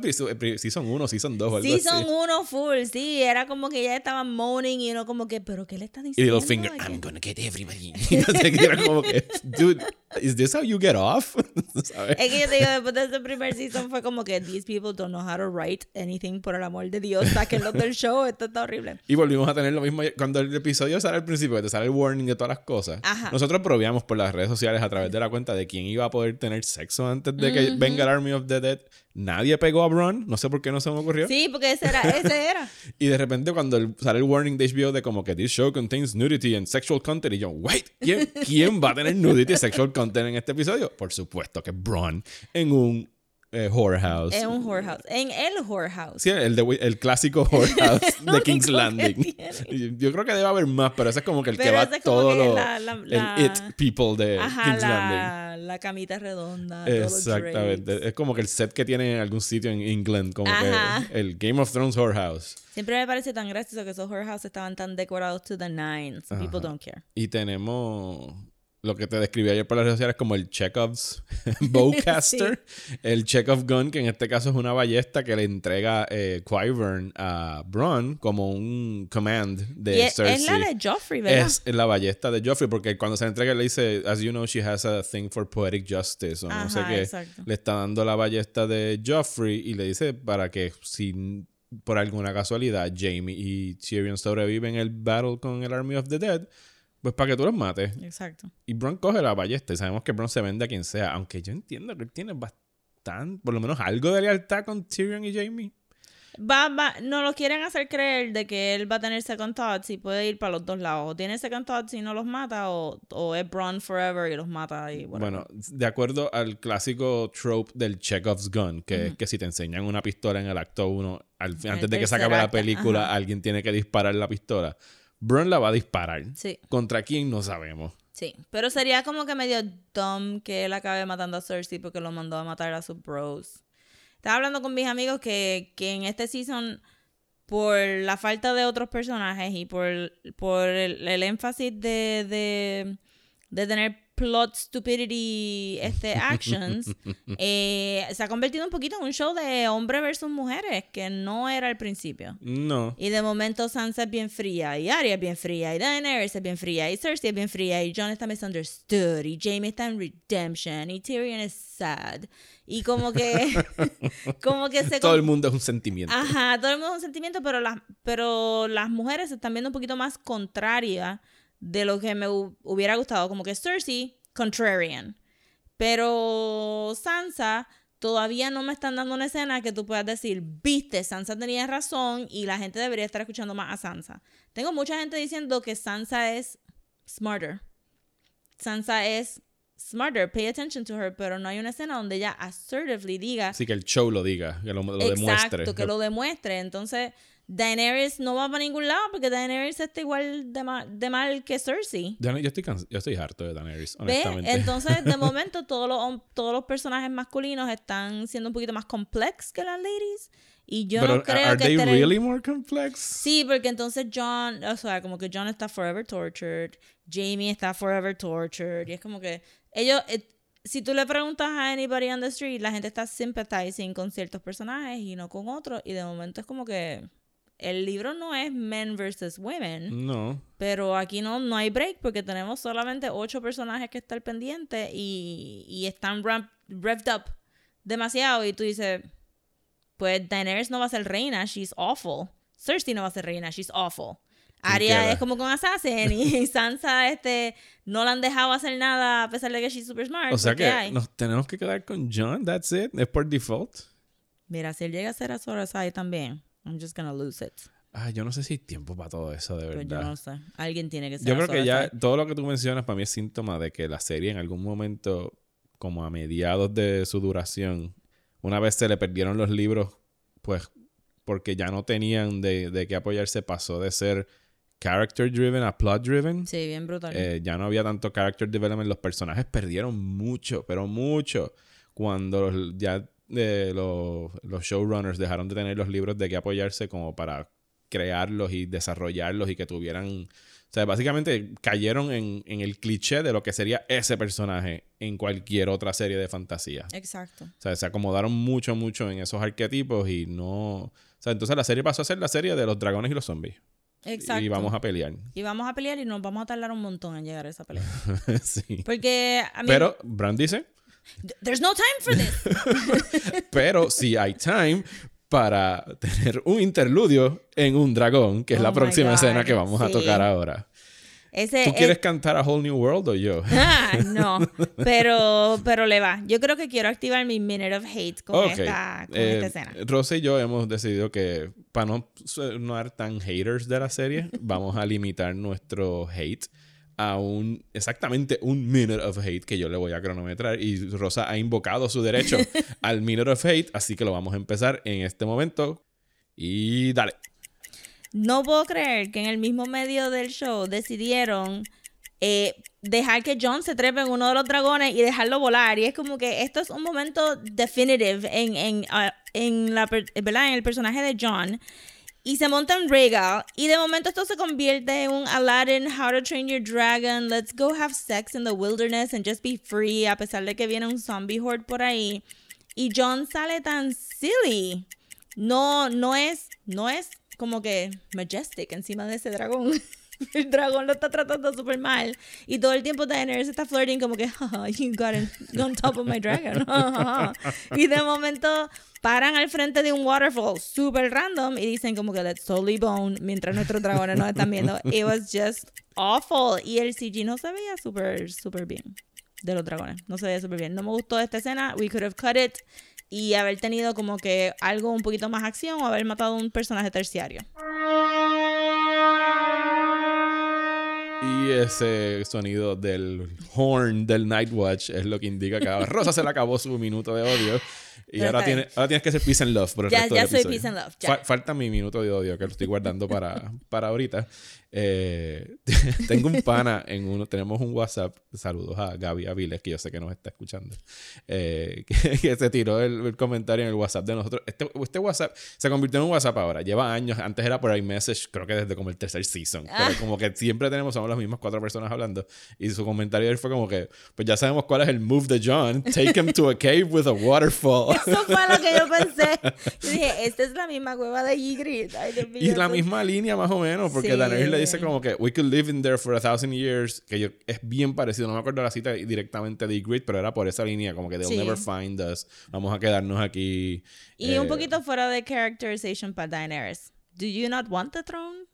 season 1, season 2 o algo Sí, son así. uno full, sí, era como que ella estaba moaning y uno como que, pero ¿qué le está Y diciendo? Littlefinger, ¿De qué? I'm gonna get everybody. Y era como que, dude, is this how you get off? ¿Sabes? Es que yo te digo, después de ese primer season fue como que these people don't know how to write anything, por el amor de Dios, sáquenlos del show, esto está horrible. Y volvimos a tener lo mismo cuando el episodio sale al principio, que te sale el warning de todas las cosas. Ajá. Nosotros probamos por las redes sociales a través de la cuenta de quién iba a poder tener sexo antes de que venga el Army of the Dead. Nadie pegó a Bron, no sé por qué no se me ocurrió. Sí, porque ese era, ese era. Y de repente cuando el- sale el warning de HBO de como que this show contains nudity and sexual content, y yo, wait, ¿quién, quién va a tener nudity y sexual content en este episodio? Por supuesto que Bron en un eh, whorehouse. En un whorehouse, en el whorehouse. Sí, el, de- el clásico whorehouse de King's que Landing. Yo creo que debe haber más, pero ese es como que el que Pero va es como todo que lo, la- la- la- el it people de Ajá, King's Landing. la, camita redonda. Exactamente. Es como que el set que tiene en algún sitio en England, como Ajá. que el Game of Thrones whorehouse. Siempre me parece tan gracioso que esos whorehouses estaban tan decorados to the nines. People don't care. Y tenemos lo que te describí ayer por las redes sociales como el Chekhov's Bowcaster. El Chekhov Gun, que en este caso es una ballesta que le entrega eh, Qyburn a Bronn como un command de Y es, Cersei. es la de Joffrey, ¿verdad? Es la ballesta de Joffrey, porque cuando se la entrega le dice, as you know, she has a thing for poetic justice, o no sé qué. exacto. Le está dando la ballesta de Joffrey y le dice para que si por alguna casualidad Jamie y Tyrion sobreviven el battle con el Army of the Dead, Pues para que tú los mates. Exacto. Y Bron coge la ballesta y sabemos que Bron se vende a quien sea. Aunque yo entiendo que él tiene bastante, por lo menos algo de lealtad con Tyrion y Jamie. Va, va, no lo quieren hacer creer de que él va a tener second thoughts y puede ir para los dos lados. O tiene second thoughts y no los mata, o, o es Bron forever y los mata y. Bueno, de acuerdo al clásico trope del Chekhov's gun, que es que si te enseñan una pistola en el acto 1, antes de que se acabe la película, ajá. alguien tiene que disparar la pistola. Bron la va a disparar. Sí. ¿Contra quién? No sabemos. Sí, pero sería como que medio dumb que él acabe matando a Cersei porque lo mandó a matar a sus bros. Estaba hablando con mis amigos que, que en este season, por la falta de otros personajes y por, por el, el énfasis de, de, de tener plot stupidity este, actions, eh, se ha convertido un poquito en un show de hombre versus mujeres, que no era al principio. No. Y de momento Sansa es bien fría, y Arya es bien fría, y Daenerys es bien fría, y Cersei es bien fría, y Jon está misunderstood, y Jaime está en redemption, y Tyrion es sad. Y como que, como que se... Todo el mundo es un sentimiento. Ajá, todo el mundo es un sentimiento, pero las, pero las mujeres se están viendo un poquito más contrarias de lo que me hu- hubiera gustado. Como que Cersei, contrarian. Pero Sansa, todavía no me están dando una escena que tú puedas decir, viste, Sansa tenía razón y la gente debería estar escuchando más a Sansa. Tengo mucha gente diciendo que Sansa es smarter. Sansa es smarter, pay attention to her, pero no hay una escena donde ella assertively diga, Así que el show lo diga, que lo, lo demuestre. Exacto, que lo demuestre. Entonces, Daenerys no va para ningún lado porque Daenerys está igual de, ma- de mal que Cersei. Yo, estoy yo estoy harto de Daenerys, ¿Ve? honestamente. Entonces, de momento, todos los, todos los personajes masculinos están siendo un poquito más complex que las ladies. Y yo Pero, no creo ¿are que they el- really more complex? Sí, porque entonces John, o sea, como que John está forever tortured, Jamie está forever tortured, y es como que ellos, eh, si tú le preguntas a anybody on the street, la gente está sympathizing con ciertos personajes y no con otros, y de momento es como que el libro no es men versus women, No. pero aquí no, no hay break porque tenemos solamente ocho personajes que están pendientes y, y están ramp- revved up demasiado, y tú dices, pues Daenerys no va a ser reina, she's awful. Cersei no va a ser reina, she's awful. Arya es como con Assassin y Sansa este, no la han dejado hacer nada a pesar de que she's super smart. O sea pues, ¿qué que hay? nos tenemos que quedar con John, that's it. Es por default. Mira, si él llega a ser a Sorasai también, I'm just gonna lose it. Ah, yo no sé si hay tiempo para todo eso, de Pero verdad. yo no sé. Alguien tiene que ser Yo creo que ya todo lo que tú mencionas para mí es síntoma de que la serie en algún momento, como a mediados de su duración, una vez se le perdieron los libros, pues porque ya no tenían de, de qué apoyarse, pasó de ser character driven a plot driven. Sí, bien brutal. Eh, ya no había tanto character development. Los personajes perdieron mucho, pero mucho. Cuando ya eh, los, los showrunners dejaron de tener los libros de qué apoyarse como para crearlos y desarrollarlos y que tuvieran... O sea, básicamente cayeron en, en el cliché de lo que sería ese personaje en cualquier otra serie de fantasía. Exacto. O sea, se acomodaron mucho, mucho en esos arquetipos y no... O sea, entonces la serie pasó a ser la serie de los dragones y los zombies. Exacto. Y vamos a pelear. Y vamos a pelear y nos vamos a tardar un montón en llegar a esa pelea. sí. Porque, a mí, Pero Bran dice... there's no time for this. Pero sí hay time para tener un interludio en un dragón, que es Oh la próxima God, escena que vamos a sí. tocar ahora. Ese ¿Tú es- quieres cantar a Whole New World o yo? Ah, no, pero, pero le va. Yo creo que quiero activar mi Minute of Hate con, Ok. esta, con Eh, esta escena. Rosa y yo hemos decidido que para no sonar tan haters de la serie, vamos a limitar nuestro hate a un exactamente un minute of hate que yo le voy a cronometrar y Rosa ha invocado su derecho al minute of hate, así que lo vamos a empezar en este momento y dale. No puedo creer que en el mismo medio del show decidieron eh, dejar que John se trepe en uno de los dragones y dejarlo volar. Y es como que esto es un momento definitive en, en, ah, en, la, en el personaje de John. Y se monta en Rhaegal. Y de momento esto se convierte en un Aladdin, How to Train Your Dragon, Let's Go Have Sex in the Wilderness and Just Be Free, a pesar de que viene un zombie horde por ahí. Y John sale tan silly. No, no es, no es como que majestic encima de ese dragón. el dragón lo está tratando súper mal. Y todo el tiempo Daenerys está flirting como que, "Haha, you got on top of my dragon. y de momento paran al frente de un waterfall súper random y dicen como que let's totally bone mientras nuestros dragones nos están viendo. It was just awful. Y el CG no se veía súper, súper bien de los dragones. No se veía súper bien. No me gustó esta escena. We could have cut it. Y haber tenido como que algo un poquito más acción o haber matado a un personaje terciario. Y ese sonido del horn del Night Watch es lo que indica que a Rosa se le acabó su minuto de odio. Y ahora, tiene, ahora tienes que ser peace and love por el Ya- resto ya del soy episodio. peace and love, ya. Fa- falta mi minuto de odio que lo estoy guardando para, para ahorita. Eh, tengo un pana en uno, tenemos un WhatsApp. Saludos a Gaby Aviles, que yo sé que nos está escuchando. eh, que, que se tiró el, el comentario en el WhatsApp de nosotros. Este, este WhatsApp se convirtió en un WhatsApp ahora. Lleva años. Antes era por iMessage, creo que desde como el tercer season. Ah. Pero como que siempre tenemos, somos las mismas cuatro personas hablando. Y su comentario fue como que, pues ya sabemos cuál es el move de John. Take him to a cave with a waterfall. Eso fue lo que yo pensé. Yo dije, esta es la misma cueva de Ygritte. Y la misma línea más o menos, porque Sí. Daenerys le dice como que we could live in there for a thousand years, que yo, es bien parecido, no me acuerdo la cita directamente de Ygritte, pero era por esa línea, como que they'll Sí. never find us, vamos a quedarnos aquí. Y Eh, un poquito fuera de characterization para Daenerys. Do you not want the throne?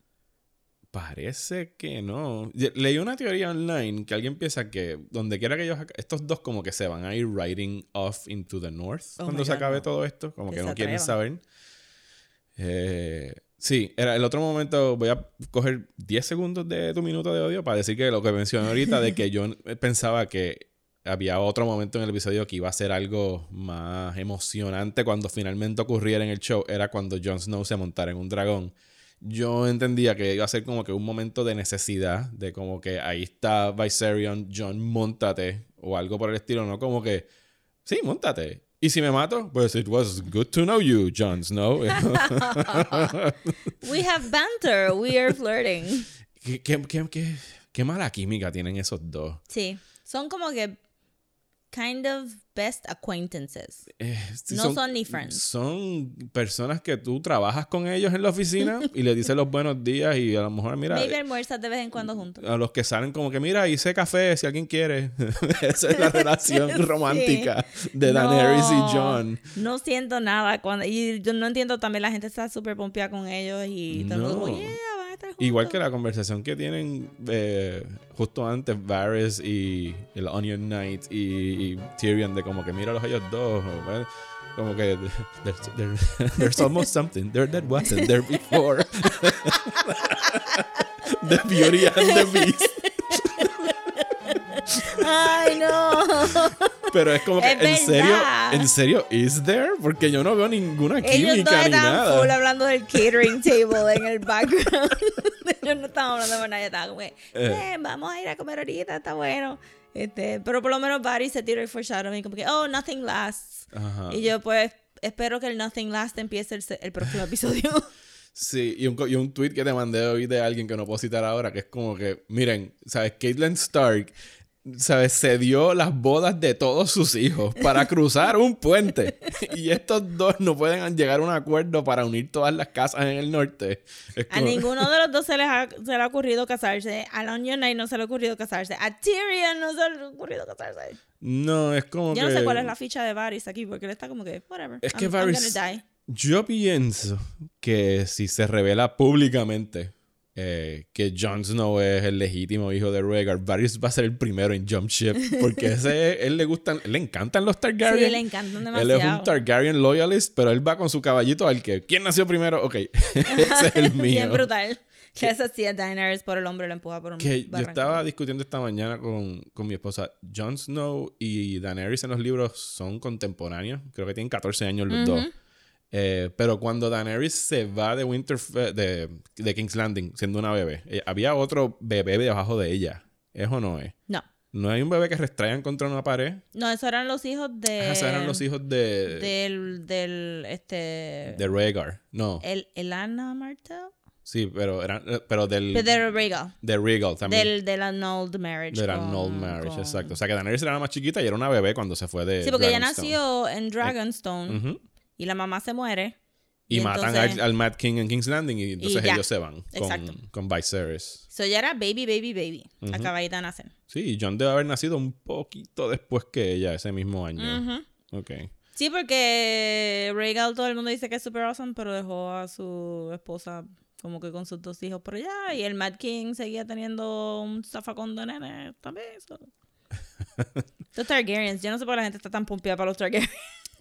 Parece que no. Leí una teoría online que alguien piensa que donde quiera que ellos, estos dos como que se van a ir riding off into the north Oh cuando se God, acabe no. todo esto, como Que que no quieren saber. Eh, sí, era el otro momento, voy a coger 10 segundos de tu minuto de odio para decir que lo que mencioné ahorita de que yo pensaba que había otro momento en el episodio que iba a ser algo más emocionante cuando finalmente ocurriera en el show, era cuando Jon Snow se montara en un dragón. Yo entendía que iba a ser como que un momento de necesidad, de como que ahí está Viserion, John, montate, o algo por el estilo, no como que, sí, montate. Y si me mato, pues it was good to know you, Jon Snow. We have banter. We are flirting. ¿Qué, qué, qué, qué- qué mala química tienen esos dos. Sí. Son como que kind of best acquaintances. Eh, No son ni friends. Son personas que tú trabajas con ellos en la oficina y les dices los buenos días y a lo mejor, mira, Maybe almuerzas de vez en cuando juntos. a los que salen como que, mira, hice café si alguien quiere. Esa es la relación romántica de Daenerys No, y John. No siento nada. Cuando, y yo no entiendo también, la gente está súper pompeada con ellos y todo el mundo No. yeah, Igual que la conversación que tienen eh, justo antes Varys y el Onion Knight y, Tyrion de como que míralos ellos dos. como que there's, there- there's almost something. There that wasn't there before. the Beauty and the Beast. Ay, no. Pero es como que, Es ¿en serio? ¿En serio? ¿Is there? Porque yo no veo ninguna Ellos química no ni estaban nada. full hablando del catering table en el background. Ellos no estaban hablando de nada. Yo estaba como, que, "Eh, vamos a ir a comer ahorita, está bueno. Este, pero por lo menos Barry se tiró el foreshadowing como que, oh, nothing lasts. Ajá. Y yo pues espero que el nothing last empiece el, el próximo episodio. Sí, y un, y un tweet que te mandé hoy de alguien que no puedo citar ahora, que es como que, miren, ¿sabes? Caitlyn Stark, ¿sabes? Se dio las bodas de todos sus hijos para cruzar un puente. Y estos dos no pueden llegar a un acuerdo para unir todas las casas en el norte. A ninguno de los dos se, les ha, se le ha ocurrido casarse. A Onion Knight no se le ha ocurrido casarse. A Tyrion no se le ha ocurrido casarse. No, es como Yo que... no sé cuál es la ficha de Varys aquí, porque él está como que, whatever. Es que I'm Varys- gonna die. Yo pienso que si se revela públicamente eh, que Jon Snow es el legítimo hijo de Rhaegar, Varys va a ser el primero en jump ship. Porque ese, él le gustan, le encantan los Targaryen. Sí, le encantan Él es un demasiado. Targaryen loyalist, pero él va con su caballito al que. ¿Quién nació primero? Ok, ese es el mío. Bien brutal. Que esa sí a Daenerys por el hombre lo empuja por un Que yo estaba discutiendo esta mañana con, con mi esposa. Jon Snow y Daenerys en los libros son contemporáneos. Creo que tienen 14 años los dos. Eh, pero cuando Daenerys se va de Winterfell, de, de King's Landing, siendo una bebé, eh, había otro bebé debajo de ella. ¿Eso no es? No. No hay un bebé que restraigan contra una pared. No, esos eran los hijos de... Ah, esos eran los hijos de, Del, del, este... de Rhaegar. No. El, Elana Martell. Sí, pero eran, eh, pero del De Regal. de Rhaegal también. Del, del annulled marriage. Del con- annulled marriage, con- exacto. O sea que Daenerys era la más chiquita y era una bebé cuando se fue de Sí, porque ella nació en Dragonstone Ujú. Y la mamá se muere Y, Y matan entonces- al, al Mad King en King's Landing y entonces ellos se van Exacto. con, con Viserys. So ya era baby, baby, baby. Acabadita de nacer. Sí, John debe haber nacido un poquito después que ella, ese mismo año. Ok. Sí, porque Rhaegal todo el mundo dice que es super awesome, pero dejó a su esposa como que con sus dos hijos por allá. Y el Mad King seguía teniendo un zafacón de nene también. so. Los Targaryens, yo no sé por qué la gente está tan pompeada para los Targaryens.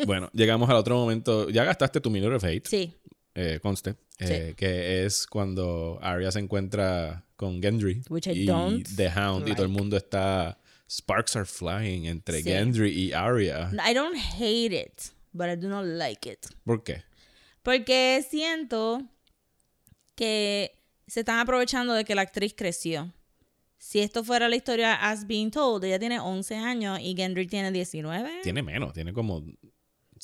Bueno, llegamos al otro momento. Ya gastaste tu Miller of Hate, Sí, eh, conste, eh, que es cuando Arya se encuentra con Gendry Which I y don't The Hound y todo el mundo está... Sparks are flying entre Sí. Gendry y Arya. I don't hate it, but I do not like it. ¿Por qué? Porque siento que se están aprovechando de que la actriz creció. Si esto fuera la historia as being told, ella tiene 11 años y Gendry tiene 19. Tiene menos, tiene como...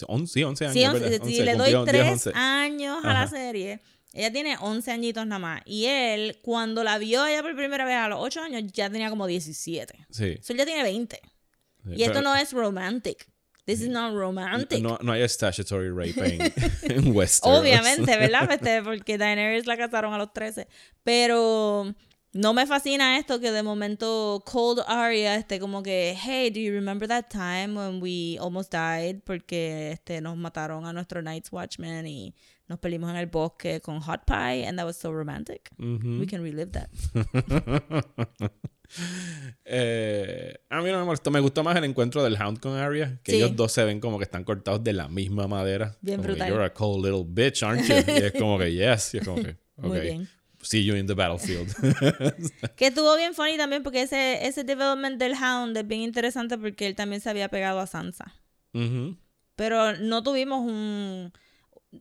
11, sí, 11 años. Sí, once- ¿verdad? si 11, le doy cumplió 10, 3 11. años a la Ajá. serie, ella tiene 11 añitos nada más. Y él, cuando la vio ella por primera vez a los 8 años, ya tenía como 17. Sí. So, él ya tiene 20. sí, Y esto no es romantic. This is not romantic. No, no hay statutory rape en, en Westeros. Obviamente, ¿verdad? Porque Daenerys la casaron a los 13. Pero no me fascina esto que de momento Cold Arya esté como que, hey, do you remember that time when we almost died? Porque este, nos mataron a nuestro Night's Watchman y nos peleamos en el bosque con Hot Pie and that was so romantic. We can relive that. Eh, a mí no me molestó. Me gustó más el encuentro del Hound con Arya. Que Sí. ellos dos se ven como que están cortados de la misma madera. Bien Como que, brutal. You're a cold little bitch, aren't you? y es como que, yes. Y es como que, Muy ok. bien. See you in the battlefield. Que estuvo bien funny también porque ese, ese development del Hound es bien interesante porque él también se había pegado a Sansa. Ujú. Pero no tuvimos un...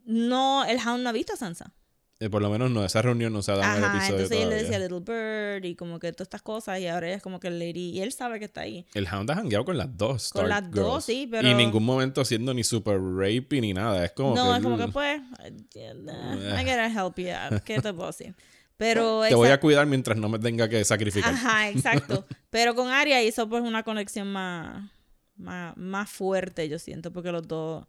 No, el Hound no ha visto a Sansa. Eh, por lo menos no, esa reunión no se ha dado en el episodio entonces él le decía Little Bird y como que todas estas cosas y ahora ella es como que el Lady y él sabe que está ahí. El Hound ha jangueado con las dos. Con las dos, Girls. sí, pero- Y en ningún momento siendo ni super rapey ni nada. Es como no, que. es como que pues, I gotta help you out, ¿qué te puedo decir? Pero Te voy a cuidar mientras no me tenga que sacrificar. Ajá, exacto. Pero con Aria hizo pues una conexión más, más, más fuerte, yo siento, porque los dos...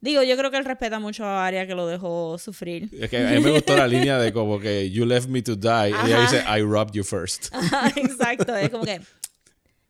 Digo, yo creo que él respeta mucho a Aria que lo dejó sufrir. Es que a mí me gustó la línea de como que you left me to die. Y ella dice I robbed you first. Ajá, exacto, es como que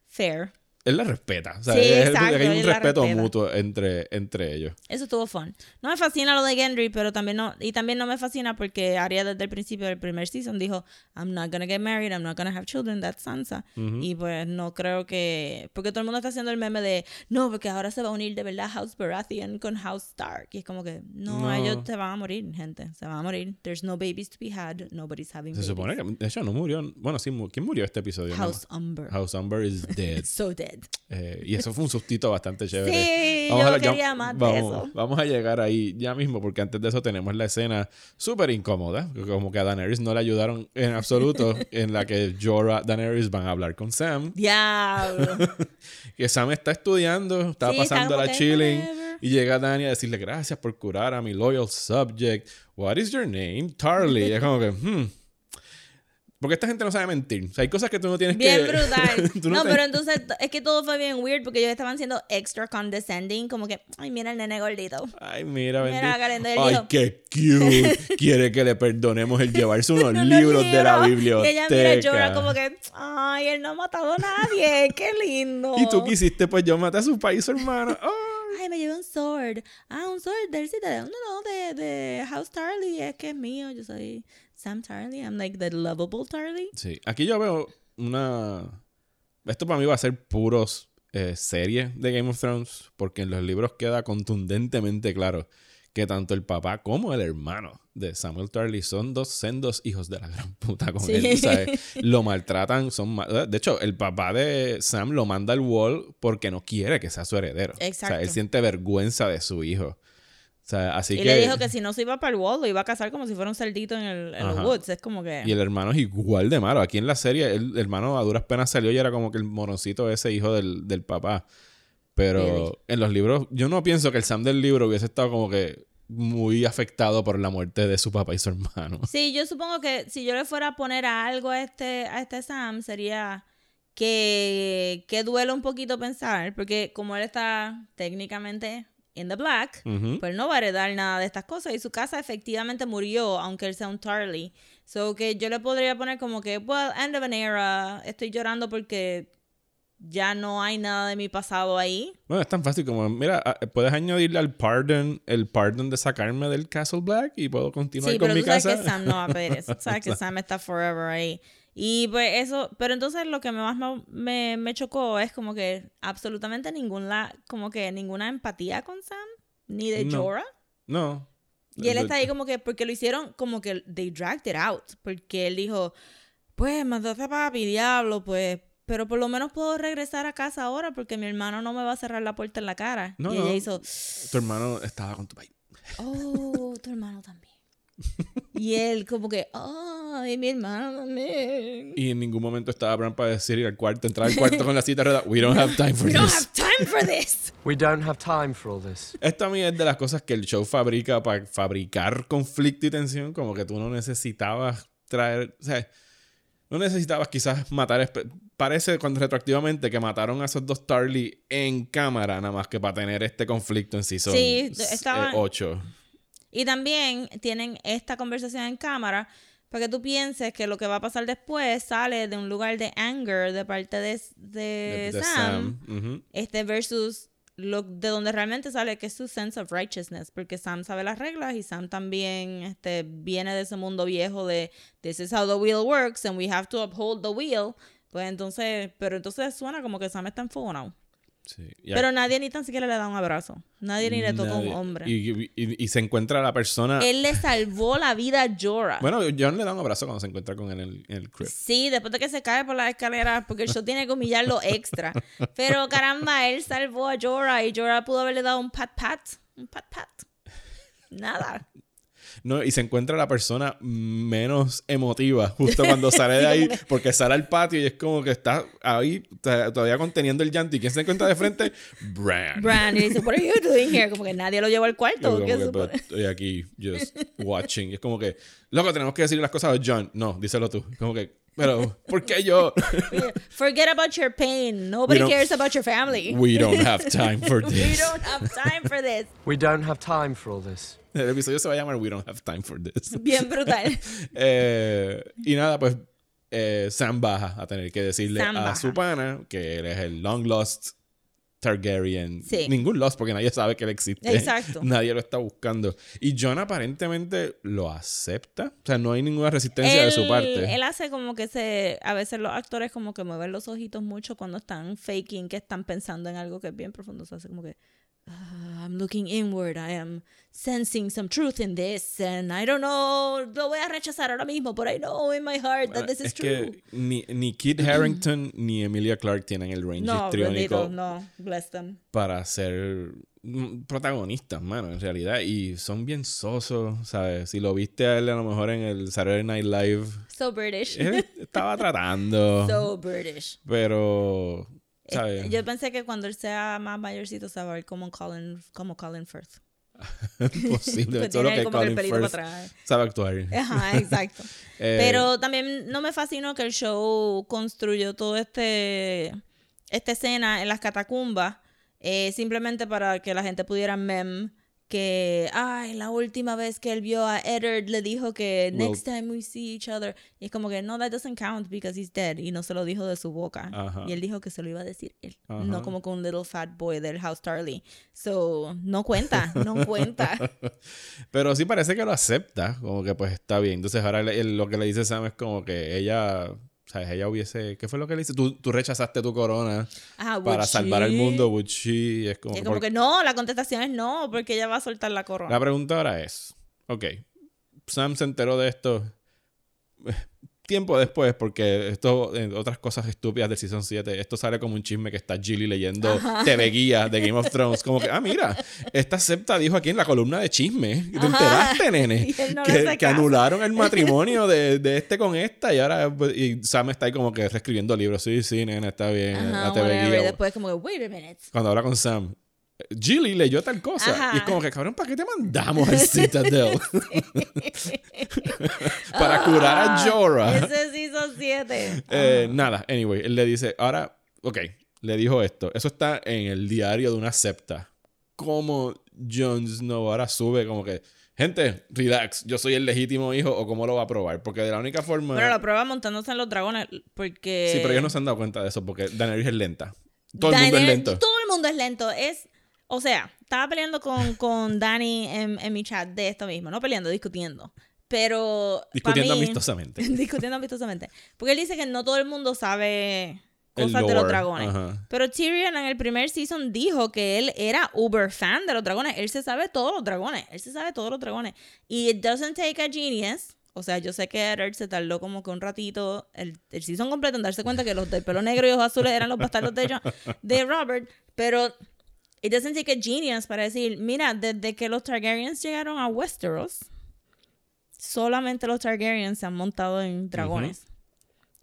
fair. Él la respeta. O sea, Sí, es- exacto, hay un respeto mutuo entre, entre ellos. Eso estuvo fun. No me fascina lo de Gendry, pero también no, y también no me fascina porque Arya desde el principio del primer season dijo, I'm not gonna get married, I'm not gonna have children, that's Sansa. Y pues no creo que, porque todo el mundo está haciendo el meme de, no, porque ahora se va a unir de verdad House Baratheon con House Stark. Y es como que, no, No. ellos se van a morir, gente, se van a morir. There's no babies to be had, nobody's having Se babies. supone que, de hecho, no murió. Bueno, sí, ¿quién murió este episodio? House Umber. House Umber is dead. So dead. Eh, y eso fue un sustito bastante chévere. Sí, Vamos yo a- ya- quería más de vamos, eso. Vamos a llegar ahí ya mismo, porque antes de eso tenemos la escena súper incómoda, como que a Daenerys no le ayudaron en absoluto, en la que Jorah Daenerys van a hablar con Sam. Diablo. Que Sam está estudiando, está Sí, pasando la chilling, y llega Dani a decirle gracias por curar a mi loyal subject. What is your name? Tarly. Y es como que, hmm. Porque esta gente no sabe mentir. O sea, hay cosas que tú no tienes Bien que... brutal. tú no, te- pero entonces es que todo fue bien weird porque ellos estaban siendo extra condescending, como que, ay, mira el nene gordito. Ay, mira, Mira, bendito. Él Ay, dijo- qué cute. Quiere que le perdonemos el llevarse unos libros de la biblioteca. Y ella mira llora como que, ay, él no ha matado a nadie, qué lindo. Y tú quisiste, pues yo maté a su país, hermano. Ay. Ay, me llevé un sword. Ah, un sword del Citadel. No, no, de, de House Tarly. Es que es mío. Yo soy Sam Tarly. I'm like the lovable Tarly. Sí, aquí yo veo una... Esto para mí va a ser puros eh, serie de Game of Thrones, porque en los libros queda contundentemente claro que tanto el papá como el hermano de Samuel Tarly son dos sendos hijos de la gran puta con Sí. él, ¿sabes? Lo maltratan, son ma- De hecho, el papá de Sam lo manda al wall porque no quiere que sea su heredero. O sea, Exacto. él siente vergüenza de su hijo. O sea, así Y que... le dijo que si no se iba para el wall, lo iba a casar como si fuera un cerdito en, el, en los woods. Es como que... Y el hermano es igual de malo. Aquí en la serie, el hermano a duras penas salió y era como que el moroncito ese hijo del, del papá. Pero Really? en los libros, yo no pienso que el Sam del libro hubiese estado como que muy afectado por la muerte de su papá y su hermano. Sí, yo supongo que si yo le fuera a poner a algo a este, a este Sam, sería que, que duele un poquito pensar, porque como él está técnicamente in the black, Ujú. pues él no va a heredar nada de estas cosas y su casa efectivamente murió, aunque él sea un Tarly. So que yo le podría poner como que, well, end of an era, estoy llorando porque ya no hay nada de mi pasado ahí. Bueno, es tan fácil como, mira, ah, puedes añadirle al pardon, el pardon de sacarme del Castle Black y puedo continuar Sí, con pero mi tú sabes casa. que Sam no va a pedir eso. Sabes que Sam está forever ahí. Y pues eso, pero entonces lo que más me, me, me chocó es como que absolutamente ninguna, como que ninguna empatía con Sam, ni de No. Jorah. No. Y él está ahí como que, porque lo hicieron como que they dragged it out. Porque él dijo, pues mandaste a papi, diablo, pues. Pero por lo menos puedo regresar a casa ahora porque mi hermano no me va a cerrar la puerta en la cara. No, y no. ella hizo, Tu hermano estaba con tu país. oh, tu hermano también. y él como que, ay, mi hermano también. Y en ningún momento estaba Bran para decir ir al cuarto, entrar al cuarto con la cita rueda. We don't have time for We don't this. have time for this. We don't have time for all this. Esto a mí es de las cosas que el show fabrica para fabricar conflicto y tensión, como que tú no necesitabas traer, o sea, no necesitabas quizás matar, parece cuando retroactivamente que mataron a esos dos Tarly en cámara nada más que para tener este conflicto en season Sí, estaban- 8. Y también tienen esta conversación en cámara para que tú pienses que lo que va a pasar después sale de un lugar de anger de parte de, de, Sam, este versus lo de donde realmente sale que es su sense of righteousness porque Sam sabe las reglas y Sam también este viene de ese mundo viejo de this is how the wheel works and we have to uphold the wheel pues entonces pero entonces suena como que Sam está enfogonado Sí. Y pero nadie ni tan siquiera le da un abrazo nadie ni le toca a un hombre Y, y- y se encuentra la persona. él le salvó la vida a Jorah Bueno, John le da un abrazo cuando se encuentra con él en el, en el crypt. Sí, después de que se cae por las escaleras, porque el show tiene que humillarlo extra. Pero caramba, él salvó a Jorah y Jorah pudo haberle dado un pat pat. Un pat pat. Nada. No, y se encuentra la persona menos emotiva justo cuando sale de ahí, porque sale al patio y es como que está ahí todavía conteniendo el llanto. ¿Y quién se encuentra de frente? Bran. Bran y dice, what are you doing here? Como que nadie lo llevó al cuarto. ¿qué que, supone? "Pero estoy aquí, just watching. Y es como que, loco, tenemos que decir las cosas a John. No, díselo tú. Como que, pero, ¿por qué yo? Forget about your pain. Nobody cares about your family. We don't have time for We this. don't have time for this. We don't have time for all this. El episodio se va a llamar We don't have time for this. Bien brutal. Eh, y nada, pues eh, Sam baja a tener que decirle Sam a baja. su pana que él es el long lost Targaryen. Sí. Ningún lost porque nadie sabe que él existe. Exacto. Nadie lo está buscando. Y John aparentemente lo acepta. O sea, no hay ninguna resistencia de su parte. Él hace como que se. A veces los actores como que mueven los ojitos mucho cuando están faking, que están pensando en algo que es bien profundo. Se hace como que. "Ah, I'm looking inward. I am sensing some truth in this. And I don't know. Lo voy a rechazar ahora mismo, but I know in my heart that this is es true. que ni, ni Kit Harrington ni Emilia Clarke tienen el range no, histriónico no. Bless them. para ser mm, protagonistas, mano, en realidad. Y son bien sosos, ¿sabes? Si lo viste a él a lo mejor en el Saturday Night Live, So British. él estaba tratando. so British. pero. Eh, Yo pensé que cuando él sea más mayorcito se va a ver como Colin, como Colin Firth. Posible. Pues Solo que el Colin pelito Firth sabe actuar. Ajá, exacto. Eh, Pero también no me fascinó que el show construyó todo este esta escena en las catacumbas eh, simplemente para que la gente pudiera mem que ay la última vez que él vio a Eddard le dijo que Well- next time we see each other y es como que no that doesn't count because he's dead y no se lo dijo de su boca. Y él dijo que se lo iba a decir él no como con un little fat boy del House Tarly so no cuenta no cuenta. Pero sí parece que lo acepta, como que pues está bien. Entonces ahora le- lo que le dice Sam es como que ella, ¿sabes? Ella hubiese, ¿qué fue lo que le dice? Tú, tú rechazaste tu corona Ajá, para salvar al mundo, would she? Es como, es que, como ¿por que no, la contestación es no, porque ella va a soltar la corona. La pregunta ahora es, ok, Sam se enteró de esto tiempo después porque esto, eh, otras cosas estúpidas del Season 7, esto sale como un chisme que está Gilly leyendo TV Guía de Game of Thrones, como que, ah, mira, esta septa dijo aquí en la columna de chisme, ¿te Ajá. enteraste, nene? No que, que anularon el matrimonio de, de este con esta y ahora pues, y Sam está ahí como que reescribiendo libros, sí, sí, nene, está bien, Ajá, la TV whatever. Guía. Y después como que, wait a minute. Cuando habla con Sam, Gilly leyó tal cosa. Ajá. Y es como que, cabrón, ¿para qué te mandamos al Citadel? Para curar a Jorah. Ah, Ese sí son siete. Eh, nada, anyway, él le dice, ahora, ok, le dijo esto. Eso está en el diario de una septa. cómo Jon Snow ahora sube como que, gente, relax, yo soy el legítimo hijo o cómo lo va a probar. Porque de la única forma... Pero lo prueba montándose en los dragones porque... Sí, pero ellos no se han dado cuenta de eso porque Daenerys es lenta. Todo el mundo es lento. Todo el mundo es lento. Es, o sea, estaba peleando con, con Dani en, en mi chat de esto mismo. No peleando, discutiendo. Pero. Discutiendo mí- amistosamente. discutiendo amistosamente. Porque él dice que no todo el mundo sabe cosas de los dragones. ajá. Pero Tyrion en el primer season dijo que él era uber fan de los dragones. Él se sabe todos los dragones. Él se sabe todos los dragones. Y it doesn't take a genius. O sea, yo sé que Eddard se tardó como que un ratito, el, el season completo, en darse cuenta que los del pelo negro y ojos azules eran los bastardos de, John- de Robert. Pero it doesn't take a genius para decir, mira, desde que los Targaryens llegaron a Westeros, solamente los Targaryens se han montado en dragones.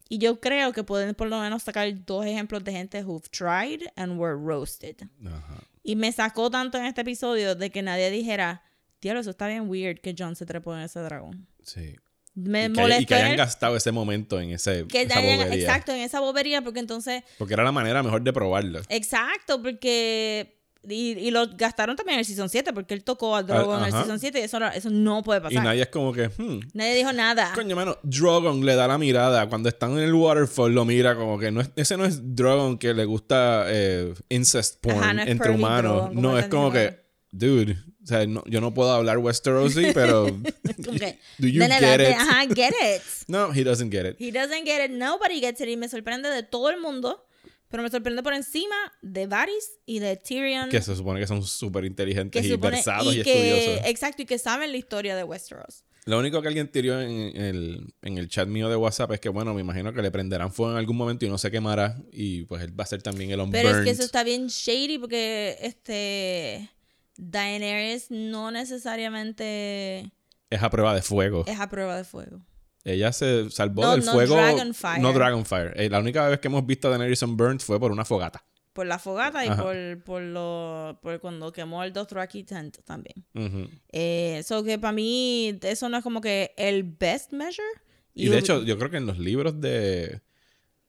Y yo creo que pueden por lo menos sacar dos ejemplos de gente who've tried and were roasted. Ajá. Y me sacó tanto en este episodio de que nadie dijera, diablo, eso está bien weird que John se trepó en ese dragón. Sí. Me Y que, y que hayan el- gastado ese momento en ese, que esa hayan- bobería. exacto, en esa bobería, porque entonces, Porque era la manera mejor de probarlo. exacto, porque y, y lo gastaron también en el Season 7, porque él tocó a Drogon en el. Season 7 y eso, no- eso no puede Y pasar. nadie es como que, hmm, Nadie dijo nada. Coño, mano, Drogon le da la mirada. Cuando están en el waterfall, lo mira como que no es, ese no es Drogon que le gusta eh, incest porn Ajá, no entre humanos. Drogon, No, es como que, dude, o sea, no- yo no puedo hablar Westerosi, pero. Que, do you get it? Ajá, get it. No, he doesn't get it. He doesn't get it. Nobody gets it. Y me sorprende de todo el mundo. Pero me sorprende por encima de Varys y de Tyrion. Que se supone que son súper inteligentes y versados y, y que, estudiosos. Exacto, y que saben la historia de Westeros. Lo único que alguien tiró en el, en el chat mío de WhatsApp es que, bueno, me imagino que le prenderán fuego en algún momento y no se quemará. Y pues él va a ser también el Pero es unburned. que eso está bien shady porque este Daenerys no necesariamente Es a prueba de fuego. es a prueba de fuego. Ella se salvó No, del no fuego. Dragonfire. No Dragonfire. Eh, la única vez que hemos visto a Daenerys Burnt fue por una fogata. Por la fogata y Ajá. por, por, lo, por cuando quemó el Dothraki tent también. Ujú. Eh, so que para mí eso no es como que el best measure. Y de hecho, yo creo que en los libros de.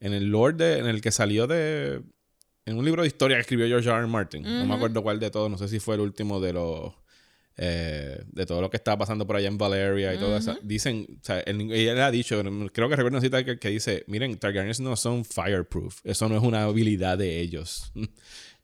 En el lore de, en el que salió de. En un libro de historia que escribió George R. R. Martin. No me acuerdo cuál de todos. No sé si fue el último de los. Eh, de todo lo que estaba pasando por allá en Valeria y todo eso. Dicen, o sea, él, él ha dicho, creo que recuerdo una cita que, que dice: Miren, Targaryens no son fireproof. Eso no es una habilidad de ellos.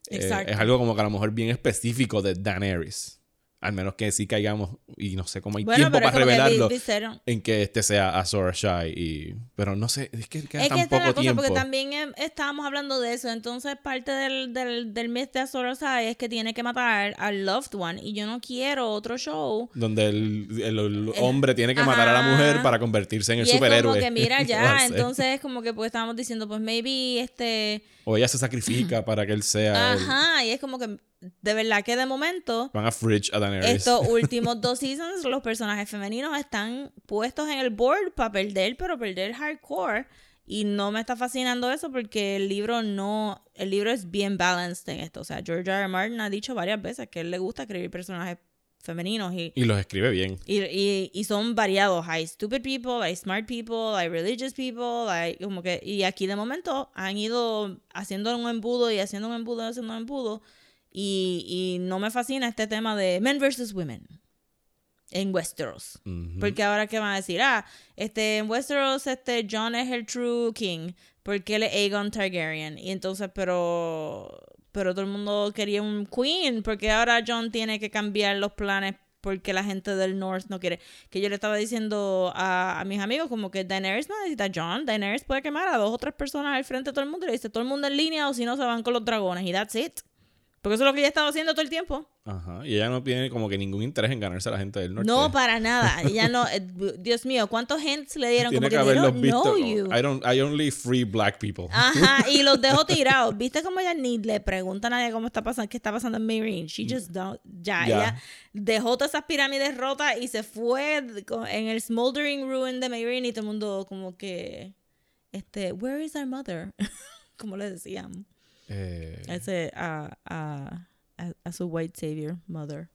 Eh, Exacto. es algo como que a lo mejor bien específico de Daenerys. Al menos que sí caigamos, y no sé cómo hay bueno, tiempo para que revelarlo vieron- en que este sea Azor Ahai y pero no sé es que queda Es tan que poco la cosa, tiempo porque también eh, estábamos hablando de eso. Entonces, parte del, del, del myth de Azor Ahai es que tiene que matar al loved one. Y yo no quiero otro show. donde el, el- el hombre tiene que matar a la ajá. mujer para convertirse en el y es superhéroe como que, mira, ya. entonces, es como que pues estábamos diciendo, pues maybe este. o ella se sacrifica para que él sea el- Ajá. Y es como que, de verdad que de momento. van a fridge a Daenerys Estos últimos dos seasons, los personajes femeninos están puestos en el board para perder, pero perder hardcore. Y no me está fascinando eso porque el libro no. El libro es bien balanced en esto. O sea, George R. R. Martin ha dicho varias veces que a él le gusta escribir personajes femeninos y, y los escribe bien y, y, y son variados. Hay stupid people, hay smart people, hay religious people, hay como que. Y aquí de momento han ido haciendo un embudo y haciendo un embudo y haciendo un embudo. Y, y no me fascina este tema de men versus women en Westeros. Porque ahora que van a decir, ah, este, en Westeros este John es el true king, porque él es Aegon Targaryen. Y entonces, pero, pero todo el mundo quería un queen, porque ahora John tiene que cambiar los planes porque la gente del North no quiere. Que yo le estaba diciendo a, a mis amigos como que Daenerys no necesita a John, Daenerys puede quemar a dos o tres personas al frente de todo el mundo y le dice todo el mundo en línea o si no se van con los dragones y that's it. Porque eso es lo que ella estaba haciendo todo el tiempo. Ajá. y ella no tiene como que ningún interés en ganarse a la gente del norte No, para nada. Ella no. eh, Dios mío, ¿cuántos hints le dieron? tiene como que que they haberlos don't visto know you. I don't I only free black people Ajá, y los dejó tirados. ¿Viste cómo ella ni le pregunta a nadie cómo está pasando, qué está pasando en Meereen? She just don't, ya, ella dejó todas esas pirámides rotas y se fue en el smoldering ruin de Meereen y todo el mundo como que, este, where is our mother? como le decían. Eh, Ese, a, a, a, a su white savior mother.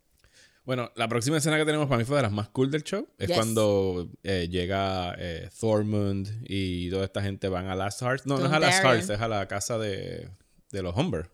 Bueno, la próxima escena que tenemos para mí fue de las más cool del show. Es Yes. cuando eh, llega eh, Thormund y toda esta gente van a Last Hearts. No, no es a Last. Hearts, es a la casa de, de los Humber.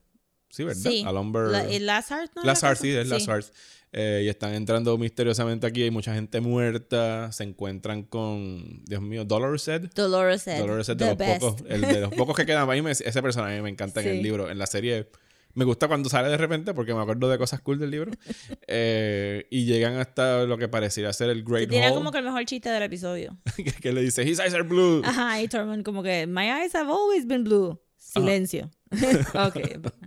Sí, ¿verdad? Sí. A Lumber... La- ¿el Last Heart, no? Las ¿Era Arts, sí, es Las Arts. Eh, y están entrando misteriosamente aquí. Hay mucha gente muerta. Se encuentran con, Dios mío, Dolores Ed. Dolores Ed. Dolores Ed de los best. pocos. El de los pocos que quedan. A mí me- ese personaje me encanta en el Sí. libro. En la serie me gusta cuando sale de repente porque me acuerdo de cosas cool del libro. Eh, y llegan hasta lo que pareciera ser el Great Tiene como que el mejor chiste del episodio. que, que le dice, His eyes are blue. Ajá, y Tormund como que, my eyes have always been blue. Silencio. ok.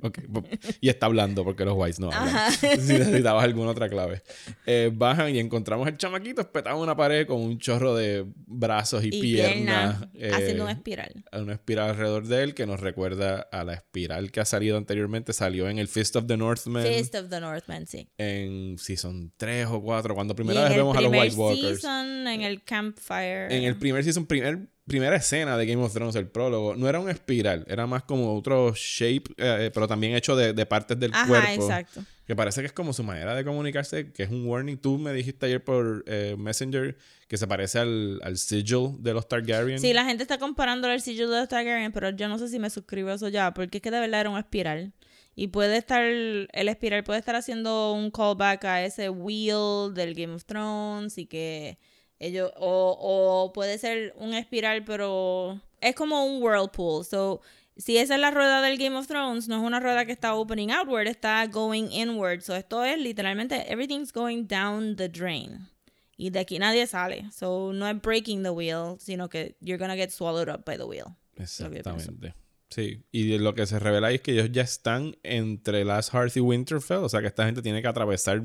Ok, bu- Y está hablando porque los whites no hablan. Ajá. Si necesitabas alguna otra clave. Eh, bajan y encontramos al chamaquito espetado en una pared con un chorro de brazos y, Y piernas. piernas eh, haciendo una espiral. una espiral alrededor de él que nos recuerda a la espiral que ha salido anteriormente. Salió en el Fist of the Northmen Fist of the Northman, sí. en Season 3 o 4, cuando primera en vez el vemos a los primer White Walkers. season, en el campfire. En el primer season, primer, primera escena de Game of Thrones, el prólogo, no era una espiral, era más como otro shape, eh, pero también hecho de, de partes del Ajá, cuerpo. exacto. Que parece que es como su manera de comunicarse, que es un warning. Tú me dijiste ayer por eh, Messenger que se parece al, al sigil de los Targaryen. Sí, la gente está comparando el sigilo de los Targaryen, pero yo no sé si me suscribo a eso ya, porque es que de verdad era una espiral. Y puede estar, el espiral puede estar haciendo un callback a ese wheel del Game of Thrones y que ellos, o, o puede ser un espiral, pero es como un whirlpool. So, si esa es la rueda del Game of Thrones, no es una rueda que está opening outward, está going inward. So, esto es literalmente, everything's going down the drain. Y de aquí nadie sale. So, no es breaking the wheel, sino que you're gonna get swallowed up by the wheel. Exactamente. Sí, y lo que se revela es que ellos ya están entre Last Hearth y Winterfell, o sea que esta gente tiene que atravesar,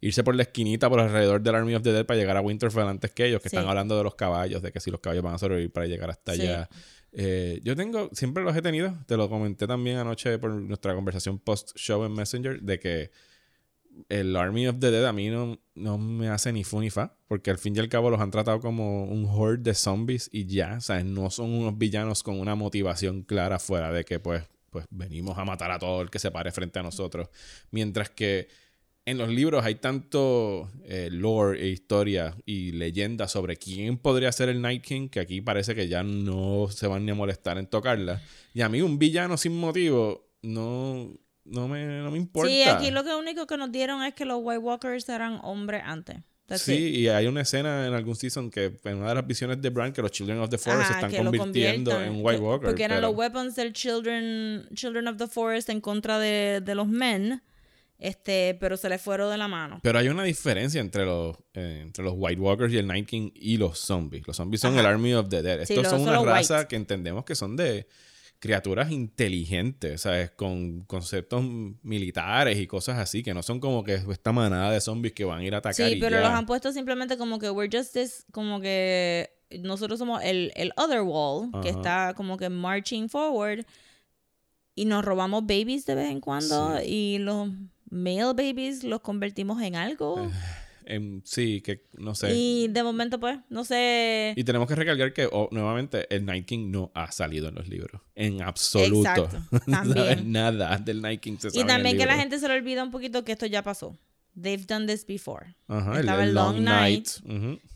irse por la esquinita por alrededor del Army of the Dead para llegar a Winterfell antes que ellos, que Sí. están hablando de los caballos, de que si los caballos van a sobrevivir para llegar hasta Sí. allá. Eh, yo tengo, siempre los he tenido, te lo comenté también anoche por nuestra conversación post-show en Messenger, de que el Army of the Dead a mí no, no me hace ni fu ni fa, porque al fin y al cabo los han tratado como un horde de zombies y ya, o sea, no son unos villanos con una motivación clara fuera de que pues, pues venimos a matar a todo el que se pare frente a nosotros. Mientras que en los libros hay tanto eh, lore e historia y leyenda sobre quién podría ser el Night King que aquí parece que ya no se van ni a molestar en tocarla. Y a mí un villano sin motivo no, no, me, no me importa. Sí, aquí lo que único que nos dieron es que los White Walkers eran hombres antes. That's Sí, it. y hay una escena en algún season que en una de las visiones de Bran que los Children of the Forest se están convirtiendo en White Walkers. Porque eran pero- los weapons del Children, Children of the Forest en contra de, de los men. Este, pero se les fueron de la mano. Pero hay una diferencia entre los, eh, entre los White Walkers y el Night King y los zombies. Los zombies son Ajá. el Army of the Dead. Sí, Estos son una raza white. que entendemos que son de criaturas inteligentes, ¿sabes? Con conceptos militares y cosas así, que no son como que esta manada de zombies que van a ir a atacar. Sí, y pero ya. los han puesto simplemente como que we're just this, como que nosotros somos el, el other wall, que está como que marching forward. Y nos robamos babies de vez en cuando. Y los male babies los convertimos en algo. Em, sí, que no sé. Y de momento, pues, no sé. Y tenemos que recalcar que, oh, nuevamente, el Night King no ha salido en los libros. En absoluto. Exacto, también. Nada del Night King se sabe Y en el también que la gente se le olvida un poquito que esto ya pasó. They've done this before. Ajá, Estaba el Long Night.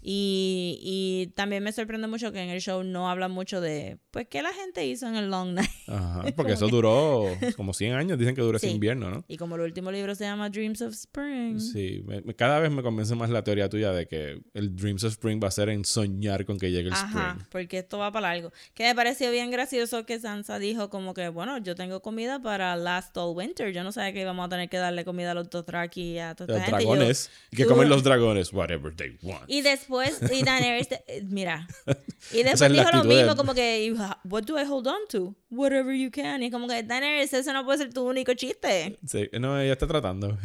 Y, y también me sorprende mucho que en el show no habla mucho de, pues, ¿qué la gente hizo en el Long Night? Ajá, porque eso que- duró como 100 años. Dicen que ese Sí. invierno, ¿no? Y como el último libro se llama Dreams of Spring. Sí, me- me- cada vez me convence más la teoría tuya de que el Dreams of Spring va a ser en soñar con que llegue el Ajá, Spring. porque esto va para largo. Que me pareció bien gracioso que Sansa dijo como que, bueno, yo tengo comida para last all winter. Yo no sabía que íbamos a tener que darle comida a los Dothraki y a toda Los esta gente. Yo- dragones. ¿Y que comen los dragones? Whatever they want. Y después, y Daenerys, eh, mira. Y después es dijo lo mismo, como que, "You ha- what do I hold on to? Whatever you can. Y como que, Daenerys, eso no puede ser tu único chiste. Sí, no, ella está tratando.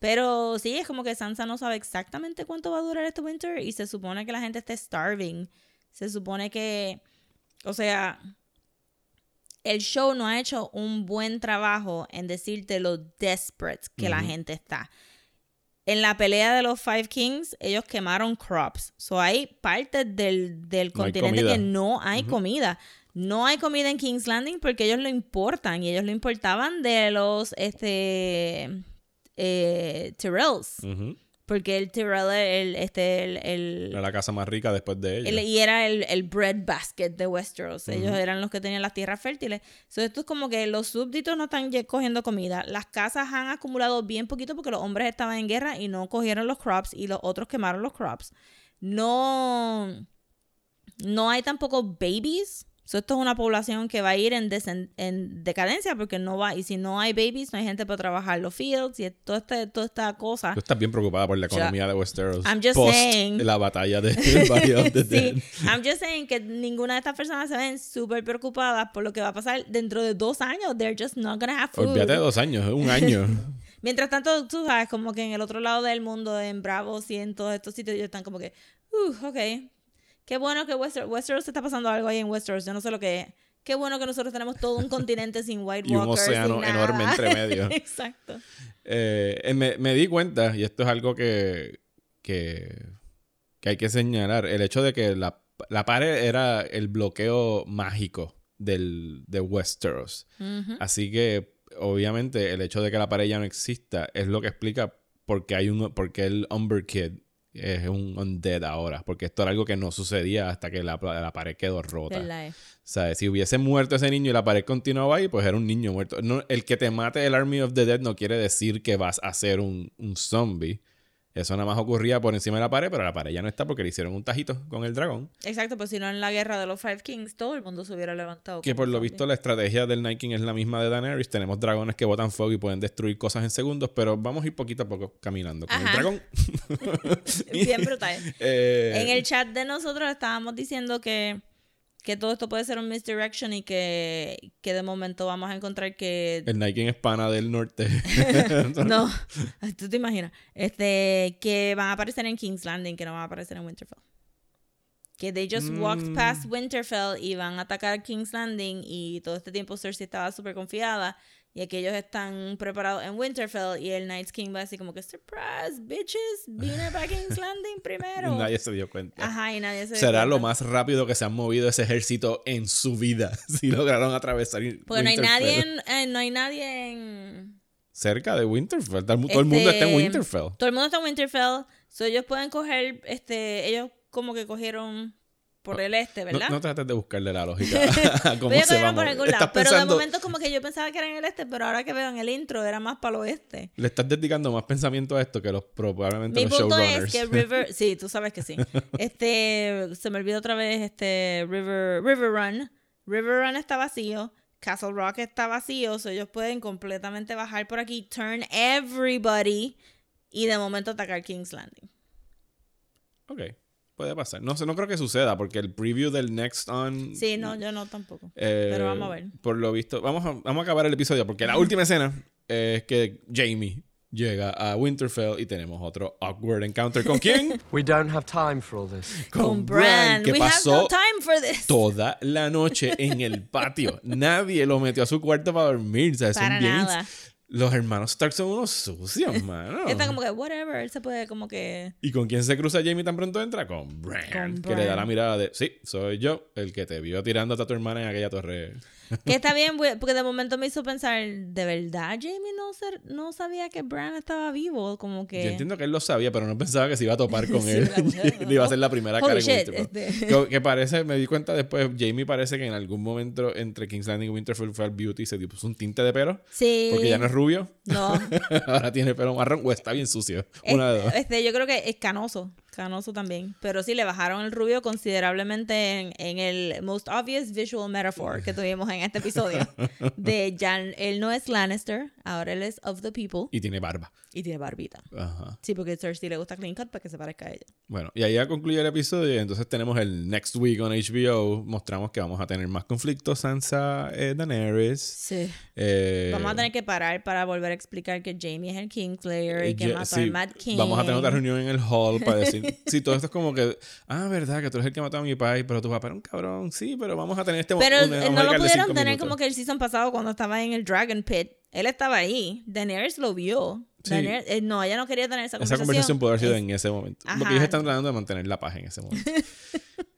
Pero sí, es como que Sansa no sabe exactamente cuánto va a durar este winter y se supone que la gente esté starving. Se supone que, o sea, el show no ha hecho un buen trabajo en decirte lo desperate que la gente está. En la pelea de los Five Kings, ellos quemaron crops. So hay partes del, del No continente que no hay comida. No hay comida en King's Landing porque ellos lo importan y ellos lo importaban de los este eh, Tyrells. Porque el Tyrell, el, este, el, el- Era la casa más rica después de ella. el- y era el, el bread basket de Westeros. Ellos eran los que tenían las tierras fértiles. So, esto es como que los súbditos no están cogiendo comida. Las casas han acumulado bien poquito porque los hombres estaban en guerra y no cogieron los crops y los otros quemaron los crops. No, no hay tampoco babies. So, esto es una población que va a ir en, en decadencia porque no va. Y si no hay babies, no hay gente para trabajar los fields y toda esta, toda esta cosa. Tú estás bien preocupada por la economía de Westeros. I'm just post saying. la batalla de. Sí, I'm just saying que ninguna de estas personas se ven súper preocupadas por lo que va a pasar dentro de dos años. They're just not gonna have food. Olvídate de dos años, un año. Mientras tanto, tú sabes, como que en el otro lado del mundo, en Bravos y en todos estos sitios, ellos están como que, uh, ok. Qué bueno que Westeros, Westeros está pasando algo ahí en Westeros. Yo no sé lo que es. Qué bueno que nosotros tenemos todo un continente sin White Y un Walkers. océano enorme entre medio. Exacto. Eh, eh, me, me di cuenta, y esto es algo que, que, que hay que señalar, el hecho de que la, la pared era el bloqueo mágico del, de Westeros. Así que, obviamente, el hecho de que la pared ya no exista es lo que explica por qué, hay un, por qué el Umber Kid es un undead ahora. Porque esto era algo que no sucedía hasta que la, la pared quedó rota. Eh. ¿Sabes? Si hubiese muerto ese niño y la pared continuaba ahí, pues era un niño muerto. No, el que te mate el Army of the Dead no quiere decir que vas a ser un, un zombie. Eso nada más ocurría por encima de la pared, pero la pared ya no está porque le hicieron un tajito con el dragón. Exacto, pues si no en la guerra de los Five Kings, todo el mundo se hubiera levantado. Que por lo visto la estrategia del Night King es la misma de Daenerys. Tenemos dragones que botan fuego y pueden destruir cosas en segundos, pero vamos a ir poquito a poco caminando con el dragón. Bien brutal. Eh, En el chat de nosotros estábamos diciendo que, que todo esto puede ser un misdirection y que, que de momento vamos a encontrar que... el King es pana del norte. No, tú te imaginas. Este, que van a aparecer en King's Landing, que no van a aparecer en Winterfell. Que they just walked Mm. past Winterfell y van a atacar King's Landing y todo este tiempo Cersei estaba súper confiada y aquellos están preparados en Winterfell y el Night King va a decir como que surprise, bitches, vine para King's Landing primero. Nadie se dio cuenta. Ajá, y nadie se dio Será lo cuenta. más rápido que se han movido ese ejército en su vida. Si lograron atravesar. Porque no hay nadie en, eh, no hay nadie en Cerca de Winterfell. Todo el mundo está en Este, Winterfell. Todo el mundo está en Winterfell. So ellos pueden coger, este, ellos como que cogieron por el este, No, ¿verdad? no trates de buscarle la lógica a cómo Ellos se va por algún lado. Pero de momento como que yo pensaba que era en el este, pero ahora que veo en el intro era más para el oeste. Le estás dedicando más pensamiento a esto que los probablemente Mi los punto showrunners. es que River, sí, tú sabes que sí. Este, se me olvidó otra vez, este, River, River Run. River Run está vacío. Castle Rock está vacío, so ellos pueden completamente bajar por aquí, turn everybody y de momento atacar King's Landing. Ok, puede pasar. No sé, no creo que suceda porque el preview del Next On. Sí, no, yo no tampoco. eh, pero vamos a ver. Por lo visto, vamos a, vamos a acabar el episodio porque la última escena es que Jamie llega a Winterfell y tenemos otro awkward encounter con quién? We don't have time for all this. Con Bran. que We pasó have no time for this. toda la noche en el patio. Nadie lo metió a su cuarto para dormir. ¿sabes? Son Para bien- nada. Los hermanos Stark son unos sucios, mano. Está como que, whatever, él se puede como que... ¿Y con quién se cruza Jamie tan pronto entra? Con Bran. Con Que le da Bran. la mirada de, sí, soy yo el que te vio tirando a tu hermana en aquella torre. Que está bien, porque de momento me hizo pensar, ¿de verdad Jamie no, ser- no sabía que Bran estaba vivo? Como que... Yo entiendo que él lo sabía, pero no pensaba que se iba a topar con Sí, él. Le iba a ser la primera cara Holy en shit, Winterfell. este. Que, que parece, me di cuenta después, Jamie parece que en algún momento entre King's Landing y Winterfell fue al beauty y se puso un tinte de pelo. Sí. Porque ya no es rubio. No. Ahora tiene pelo marrón o está bien sucio. Una de dos. Este, este, yo creo que es canoso. Canoso también. Pero sí, le bajaron el rubio considerablemente en, en el most obvious visual metaphor que tuvimos en este episodio. De ya él no es Lannister, ahora él es of the people Y tiene barba. y tiene barbita. Ajá. Sí, porque a Cersei le gusta clean cut para que se parezca a ella. Bueno, y ahí ya concluye el episodio. Y entonces tenemos el next week on HBO. Mostramos que vamos a tener más conflictos. Sansa, eh, Daenerys. Sí. eh, Vamos a tener que parar para volver a explicar que Jamie es el Kingslayer y que yo- mató sí, al Mad King. Vamos a tener otra reunión en el hall para decir. sí, todo esto es como que. Ah, verdad, que tú eres el que mató a mi país, pero tu papá era un cabrón. Sí, pero vamos a tener este Pero vamos a no lo pudieron tener como que el season pasado cuando estaba en el Dragon Pit. Él estaba ahí. Daenerys lo vio. Sí. Daenerys- eh, no, ella no quería tener esa Esa conversación. conversación puede haber sido Es- en ese momento. Ajá. Porque ellos están tratando de mantener la paz en ese momento.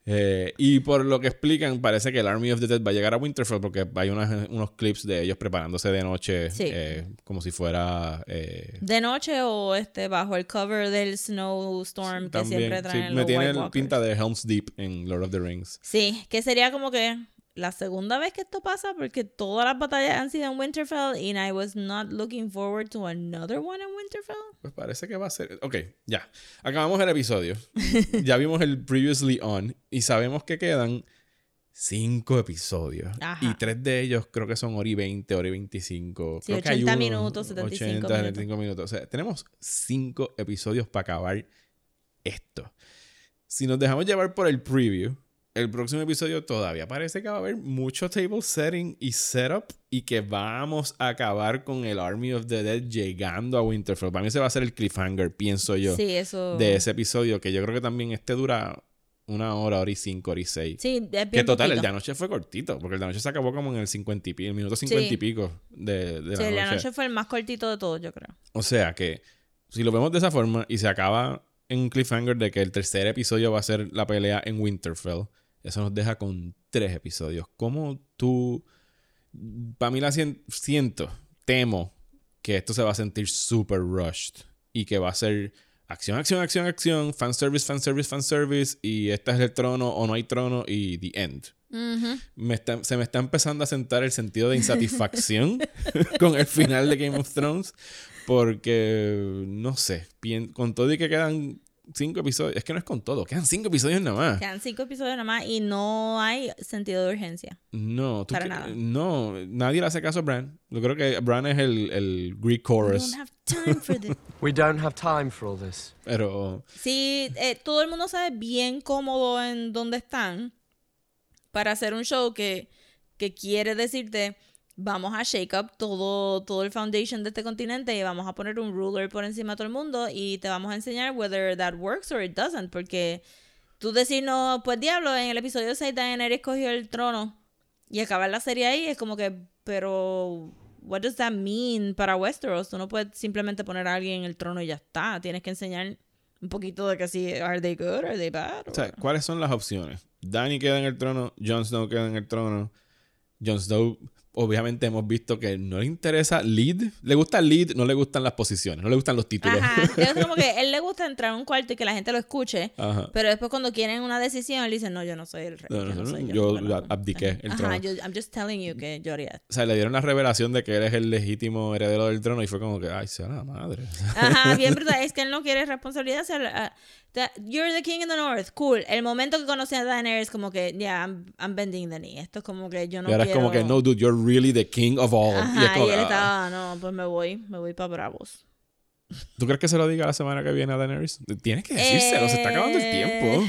Eh, y por lo que explican, parece que el Army of the Dead va a llegar a Winterfell porque hay unas- unos clips de ellos preparándose de noche, Sí. eh, como si fuera. De noche o este bajo el cover del snowstorm que también. siempre Sí, traen me tiene White el pinta de Helm's Deep en Lord of the Rings. Sí, que sería como que la segunda vez que esto pasa porque todas las batallas han sido en Winterfell y I was not looking forward to another one in Winterfell. Pues parece que va a ser. Ok, ya. Acabamos el episodio. ya vimos el Previously On y sabemos que quedan cinco episodios. Ajá. Y tres de ellos creo que son hora y 20, hora y 25. Sí, Creo que hay 80 uno- minutos, 75 80, minutos. 75 minutos. O sea, tenemos cinco episodios para acabar esto. Si nos dejamos llevar por el preview, el próximo episodio todavía parece que va a haber mucho table setting y setup y que vamos a acabar con el Army of the Dead llegando a Winterfell. Para mí ese va a ser el cliffhanger, pienso yo, Sí, eso. de ese episodio, que yo creo que también este dura una hora, hora y cinco, hora y seis. Sí, es bien Que total, el de anoche fue cortito, porque el de anoche se acabó como en el 50 y pico, el minuto 50 Sí. y pico de, de Sí, la, el de noche. anoche fue el más cortito de todos, yo creo. O sea que, si lo vemos de esa forma y se acaba en un cliffhanger de que el tercer episodio va a ser la pelea en Winterfell, eso nos deja con tres episodios. ¿Cómo tú... Para mí la sien- siento, temo que esto se va a sentir super rushed y que va a ser acción, acción, acción, acción, fanservice, fanservice, fanservice y este es el trono o no hay trono y the end. Ujú. Me está- se me está empezando a sentar el sentido de insatisfacción con el final de Game of Thrones. Porque, no sé, con todo y que quedan cinco episodios. Es que no es con todo, quedan cinco episodios nada más. Quedan cinco episodios nada más y no hay sentido de urgencia. No, tú Para nada. no, nadie le hace caso a Bran. Yo creo que Bran es el, el Greek We chorus. don't have time for this. We don't have time for all this. Pero, Sí, eh, todo el mundo sabe bien cómodo en dónde están para hacer un show que, que quiere decirte vamos a shake up todo, todo el foundation de este continente y vamos a poner un ruler por encima de todo el mundo y te vamos a enseñar whether that works or it doesn't porque tú decir no, pues diablo, en el episodio 6 Daenerys cogió el trono y acabar la serie ahí es como que, pero what does that mean para Westeros? Tú no puedes simplemente poner a alguien en el trono y ya está, tienes que enseñar un poquito de que si are they good, are they bad? o sea, ¿cuáles son las opciones? Dany queda en el trono, Jon Snow queda en el trono. Jon Snow, obviamente hemos visto que no le interesa lead. Le gusta el lead, no le gustan las posiciones, no le gustan los títulos. Ajá, es como que él le gusta entrar a un cuarto y que la gente lo escuche, Ajá. pero después cuando quieren una decisión, él dice, no, yo no soy el rey. No, no, yo no soy yo no- abdiqué el Ajá, trono. yo, I'm just telling you que yo haría. O sea, le dieron la revelación de que él es el legítimo heredero del trono y fue como que, ay, sea la madre. Ajá, bien brutal. Es que él no quiere responsabilidad. ah, that- you're the king in the north. Cool. El momento que conocí a Daenerys, como que, yeah, I'm, I'm bending the knee. Esto es como que yo no y ahora quiero... es como que, no, dude, you're really the king of all. y es Ajá, como y él ah. estaba, no, pues me voy, me voy para Bravos. ¿Tú crees que se lo diga la semana que viene a Daenerys? Tienes que decírselo, se está acabando el Eh, tiempo.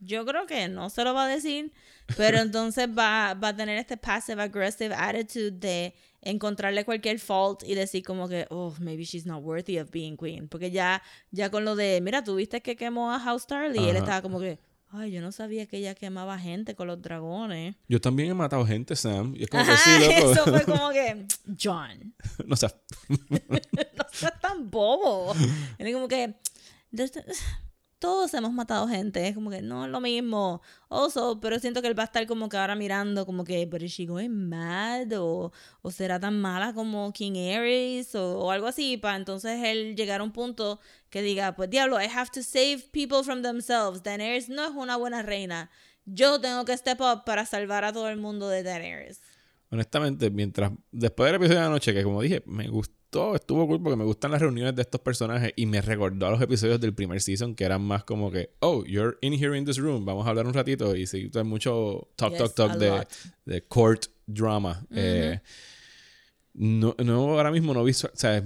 Yo creo que no se lo va a decir, pero entonces va, va a tener este passive aggressive attitude de encontrarle cualquier fault y decir como que, oh, maybe she's not worthy of being queen. Porque ya, ya con lo de, mira, tú viste que quemó a House Starly y él Ajá. estaba como que, ay, yo no sabía que ella quemaba gente con los dragones. Yo también he matado gente, Sam. Y es como que sí, loco. eso fue como que, John, no sé. no seas tan bobo. Es como que, todos hemos matado gente, es como que no es lo mismo. Also, pero siento que él va a estar como que ahora mirando como que, is she going mad? O, o será tan mala como King Ares o, o algo así, para entonces él llegar a un punto que diga, pues diablo, I have to save people from themselves. Daenerys no es una buena reina. Yo tengo que step up para salvar a todo el mundo de Daenerys. Honestamente, mientras después del episodio de anoche, que como dije, me gustó, estuvo cool porque me gustan las reuniones de estos personajes y me recordó a los episodios del primer season que eran más como que, oh, you're in here in this room, vamos a hablar un ratito y sí, hay mucho talk, Yes, talk, talk de, de court drama. Eh, no, no, ahora mismo no vi, o sea,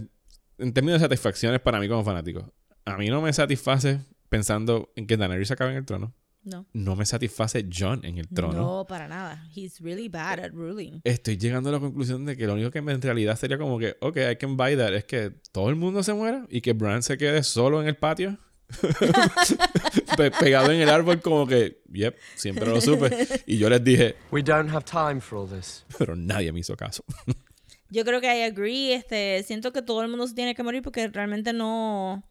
en términos de satisfacciones para mí como fanático, a mí no me satisface pensando en que Daenerys acabe en el trono. No. No me satisface John en el trono. No, para nada. He's really bad at ruling. Estoy llegando a la conclusión de que lo único que en realidad sería como que, ok, I can buy that, es que todo el mundo se muera y que Bran se quede solo en el patio. Pe- pegado en el árbol como que, yep, siempre lo supe. Y yo les dije, We don't have time for all this. pero nadie me hizo caso. Yo creo que I agree. Este, siento que todo el mundo se tiene que morir porque realmente no.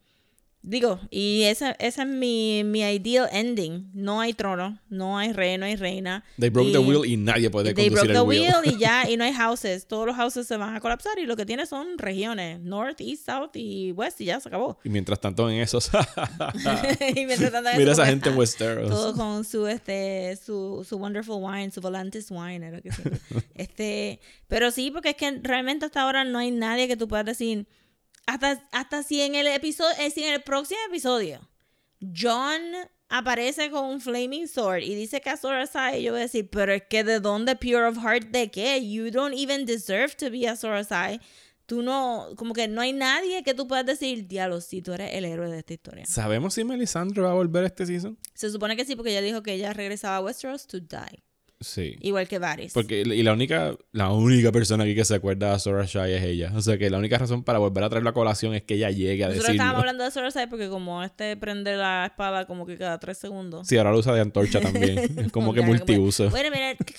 Digo, y esa, esa es mi, mi ideal ending. No hay trono, no hay rey, no hay reina. They broke the Y- wheel y nadie puede They conducir broke the el wheel. wheel y ya, y no hay houses. Todos los houses se van a colapsar y lo que tiene son regiones. North, East, South y West y ya se acabó. Y mientras tanto en esos... y mientras tanto eso, Mira esa gente en Westeros. Todo con su este su, su wonderful wine, su volantis wine, era que este, pero sí, porque es que realmente hasta ahora no hay nadie que tú puedas decir hasta hasta si en el episodio, eh, si en el próximo episodio John aparece con un flaming sword y dice que Azor Ahai, yo voy a decir, pero es que de dónde pure of heart de qué? You don't even deserve to be Azor Ahai. Tú no, como que no hay nadie que tú puedas decir, diablo, si tú eres el héroe de esta historia. ¿Sabemos si Melisandre va a volver este season? Se supone que sí, porque ella dijo que ella regresaba a Westeros to die. Sí. Igual que Varys. Porque, y la única, la única persona aquí que se acuerda de Sora Shai es ella. O sea que la única razón para volver a traer la colación es que ella llegue a Nosotros decirlo. estábamos hablando de Cersei porque como este prende la espada como que cada tres segundos. Sí, ahora lo usa de antorcha también. Es como que multiuso. Bueno, mira. clic,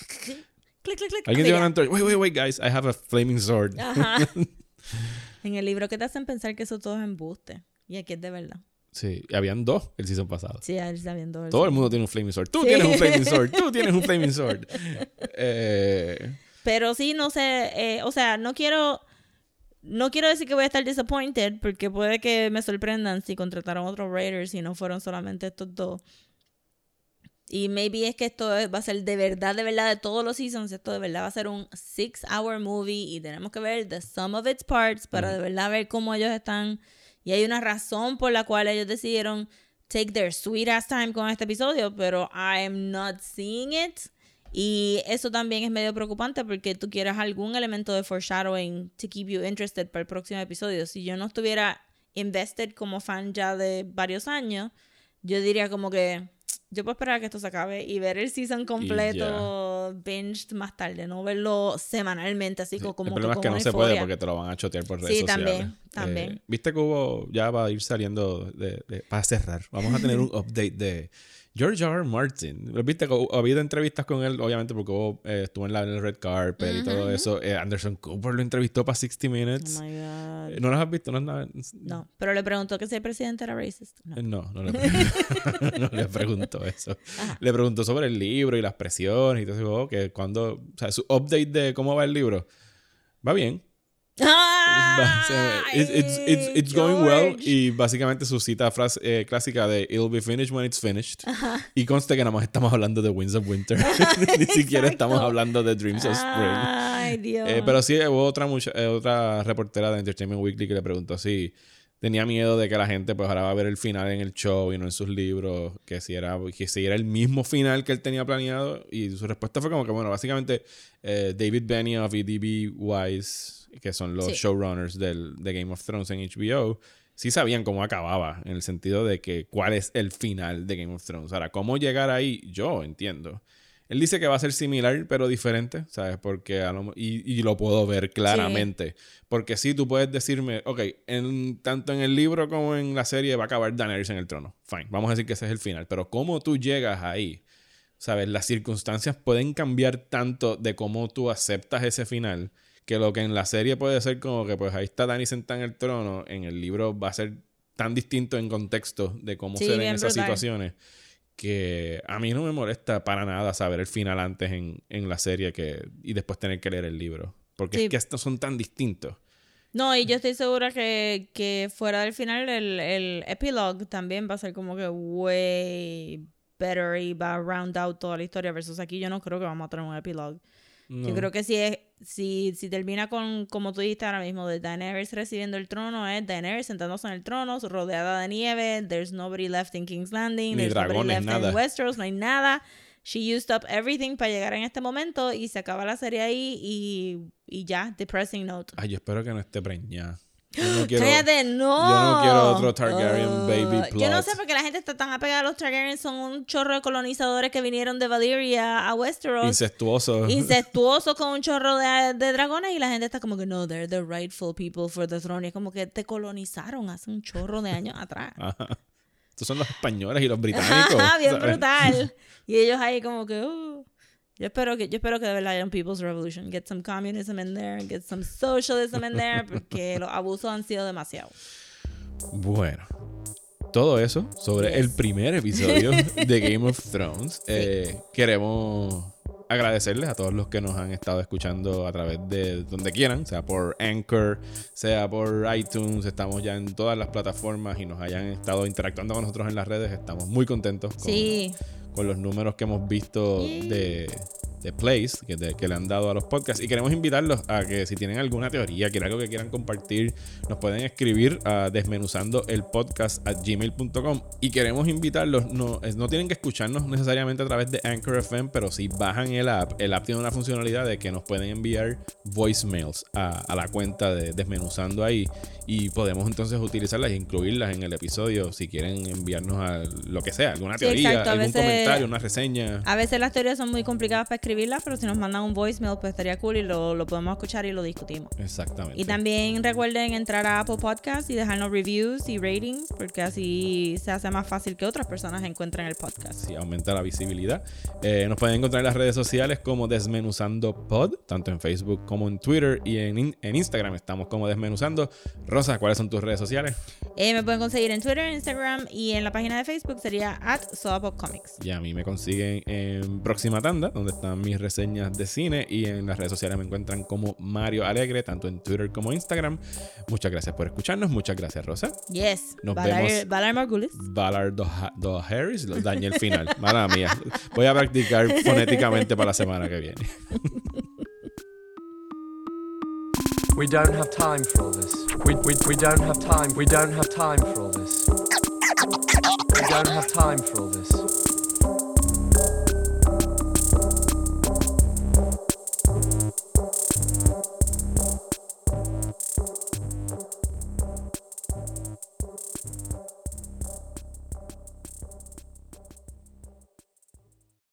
clic, clic. Alguien lleva una antorcha. Wait, wait, wait, guys. I have a flaming sword. Ajá. en el libro que te hacen pensar que eso todo es embuste. Y aquí es de verdad. Sí, y habían dos el season pasado. Sí. Todo el mundo tiene un flaming sword. Tú Sí. tienes un flaming sword. Tú tienes un flaming sword. Eh, Pero sí, no sé, eh, o sea, no quiero, no quiero decir que voy a estar disappointed, porque puede que me sorprendan si contrataron otros Raiders y no fueron solamente estos dos. Y maybe es que esto es- va a ser de verdad, de verdad, de todos los seasons, esto de verdad va a ser un six hour movie y tenemos que ver the sum of its parts para de verdad ver cómo ellos están. Y hay una razón por la cual ellos decidieron take their sweet ass time con este episodio, pero I am not seeing it. Y eso también es medio preocupante porque tú quieres algún elemento de foreshadowing to keep you interested para el próximo episodio. Si yo no estuviera invested como fan ya de varios años, yo diría como que yo puedo esperar a que esto se acabe y ver el season completo binged más tarde, no verlo semanalmente así co- como el problema es con que no una se puede euforia. porque te lo van a chotear por redes Sí, sociales. también, también. Eh, Viste que hubo, ya va a ir saliendo de, de- para cerrar. Vamos a tener un update de George R. R. Martin. Viste ha habido entrevistas con él, obviamente porque hubo, eh, estuvo en la en el Red Carpet y todo eso. Eh, Anderson Cooper lo entrevistó para 60 Minutes. Oh my God. ¿No las has visto? No, No, pero le preguntó que si el presidente era racist. No. Eh, No, no le, no le preguntó eso. Le preguntó sobre el libro y las presiones y todo eso. oh, que cuando, o sea, su update de cómo va el libro. Va bien. It's, it's- it's- it's going well. Y básicamente su cita frase, eh, clásica de It'll be finished when it's finished. Y conste que nada más estamos hablando de Winds of Winter. Ni siquiera estamos hablando de Dreams of Spring. Ay, Dios. Eh, pero sí hubo otra, mucha, eh, otra reportera de Entertainment Weekly que le preguntó si tenía miedo de que la gente pues ahora va a ver el final en el show y no en sus libros, que si era, que si era el mismo final que él tenía planeado. Y su respuesta fue como que, bueno, básicamente eh, David Benioff y D.B. Wise, que son los Sí. showrunners del, de Game of Thrones en HBO, sí sabían cómo acababa, en el sentido de que cuál es el final de Game of Thrones. Ahora, cómo llegar ahí, yo entiendo. Él dice que va a ser similar, pero diferente, ¿sabes? Porque a lo- y, y lo puedo ver claramente. Porque sí, tú puedes decirme, ok, en, tanto en el libro como en la serie va a acabar Daenerys en el trono. Fine, vamos a decir que ese es el final. Pero cómo tú llegas ahí, ¿sabes? Las circunstancias pueden cambiar tanto de cómo tú aceptas ese final, que lo que en la serie puede ser como que, pues ahí está Dany sentada en el trono, en el libro va a ser tan distinto en contexto de cómo Sí, se ven esas brutal. situaciones que a mí no me molesta para nada saber el final antes en, en la serie que y después tener que leer el libro. Porque Sí. es que estos son tan distintos. No, y yo estoy segura que, que fuera del final el, el epilogue también va a ser como que way better y va a round out toda la historia versus aquí yo no creo que vamos a tener un epilogue. Yo creo que si es si, si termina con, como tú dijiste ahora mismo, de Daenerys recibiendo el trono, es Daenerys sentándose en el trono, rodeada de nieve, there's nobody left in King's Landing, Ni there's nobody dragones, left nada. in Westeros, no hay nada. She used up everything para llegar en este momento y se acaba la serie ahí y, y ya, depressing note. Ay, yo espero que no esté preñada. Yo no quiero, Cállate, no. yo no quiero otro Targaryen Uh, baby Yo no plot. sé por qué la gente está tan apegada a los Targaryen. Son un chorro de colonizadores que vinieron de Valyria a Westeros. incestuoso. incestuosos con un chorro de, de dragones y la gente está como que no, they're the rightful people for the throne. Y es como que te colonizaron hace un chorro de años atrás. Ajá. Estos son los españoles y los británicos. Ajá, bien ¿sabes? brutal. Y ellos ahí como que, uh. Yo espero que, yo espero que de verdad haya un People's Revolution. Get some communism in there, get some socialism in there, porque los abusos han sido demasiado. Bueno, todo eso sobre el primer episodio de Game of Thrones. Eh, queremos agradecerles a todos los que nos han estado escuchando a través de donde quieran, sea por Anchor, sea por iTunes, estamos ya en todas las plataformas y nos hayan estado interactuando con nosotros en las redes, estamos muy contentos con, Sí. Con los números que hemos visto de, de plays que, de- que le han dado a los podcasts. Y queremos invitarlos a que si tienen alguna teoría, quieren algo que quieran compartir, nos pueden escribir a desmenuzando el podcast a gmail.com. Y queremos invitarlos, no, no tienen que escucharnos necesariamente a través de Anchor FM, pero si bajan el app, el app tiene una funcionalidad de que nos pueden enviar voicemails a, a la cuenta de desmenuzando ahí. Y podemos entonces utilizarlas e incluirlas en el episodio si quieren enviarnos a lo que sea, alguna Sí, teoría, exacto, algún veces- comentario, una reseña. A veces las teorías son muy complicadas para escribirlas, pero si nos mandan un voicemail, pues estaría cool y lo, lo podemos escuchar y lo discutimos. Exactamente. Y también recuerden entrar a Apple Podcast y dejarnos reviews y ratings, porque así se hace más fácil que otras personas encuentren el podcast. Sí, aumenta la visibilidad. Eh, nos pueden encontrar en las redes sociales como Desmenuzando Pod, tanto en Facebook como en Twitter y en, en Instagram estamos como Desmenuzando. Rosa, ¿cuáles son tus redes sociales? Eh, me pueden conseguir en Twitter, Instagram y en la página de Facebook sería at Comics. Y a mí me consiguen en Próxima Tanda, donde están mis reseñas de cine. Y en las redes sociales me encuentran como Mario Alegre, tanto en Twitter como Instagram. Muchas gracias por escucharnos. Muchas gracias, Rosa. Yes. Nos Valar, vemos. Valar Margulis. Valar dos do Harris, lo dañé el final. Mala mía. Voy a practicar fonéticamente para la semana que viene. We don't have time for all this. We, we, we don't have time. We don't have time for all this. We don't have time for all this.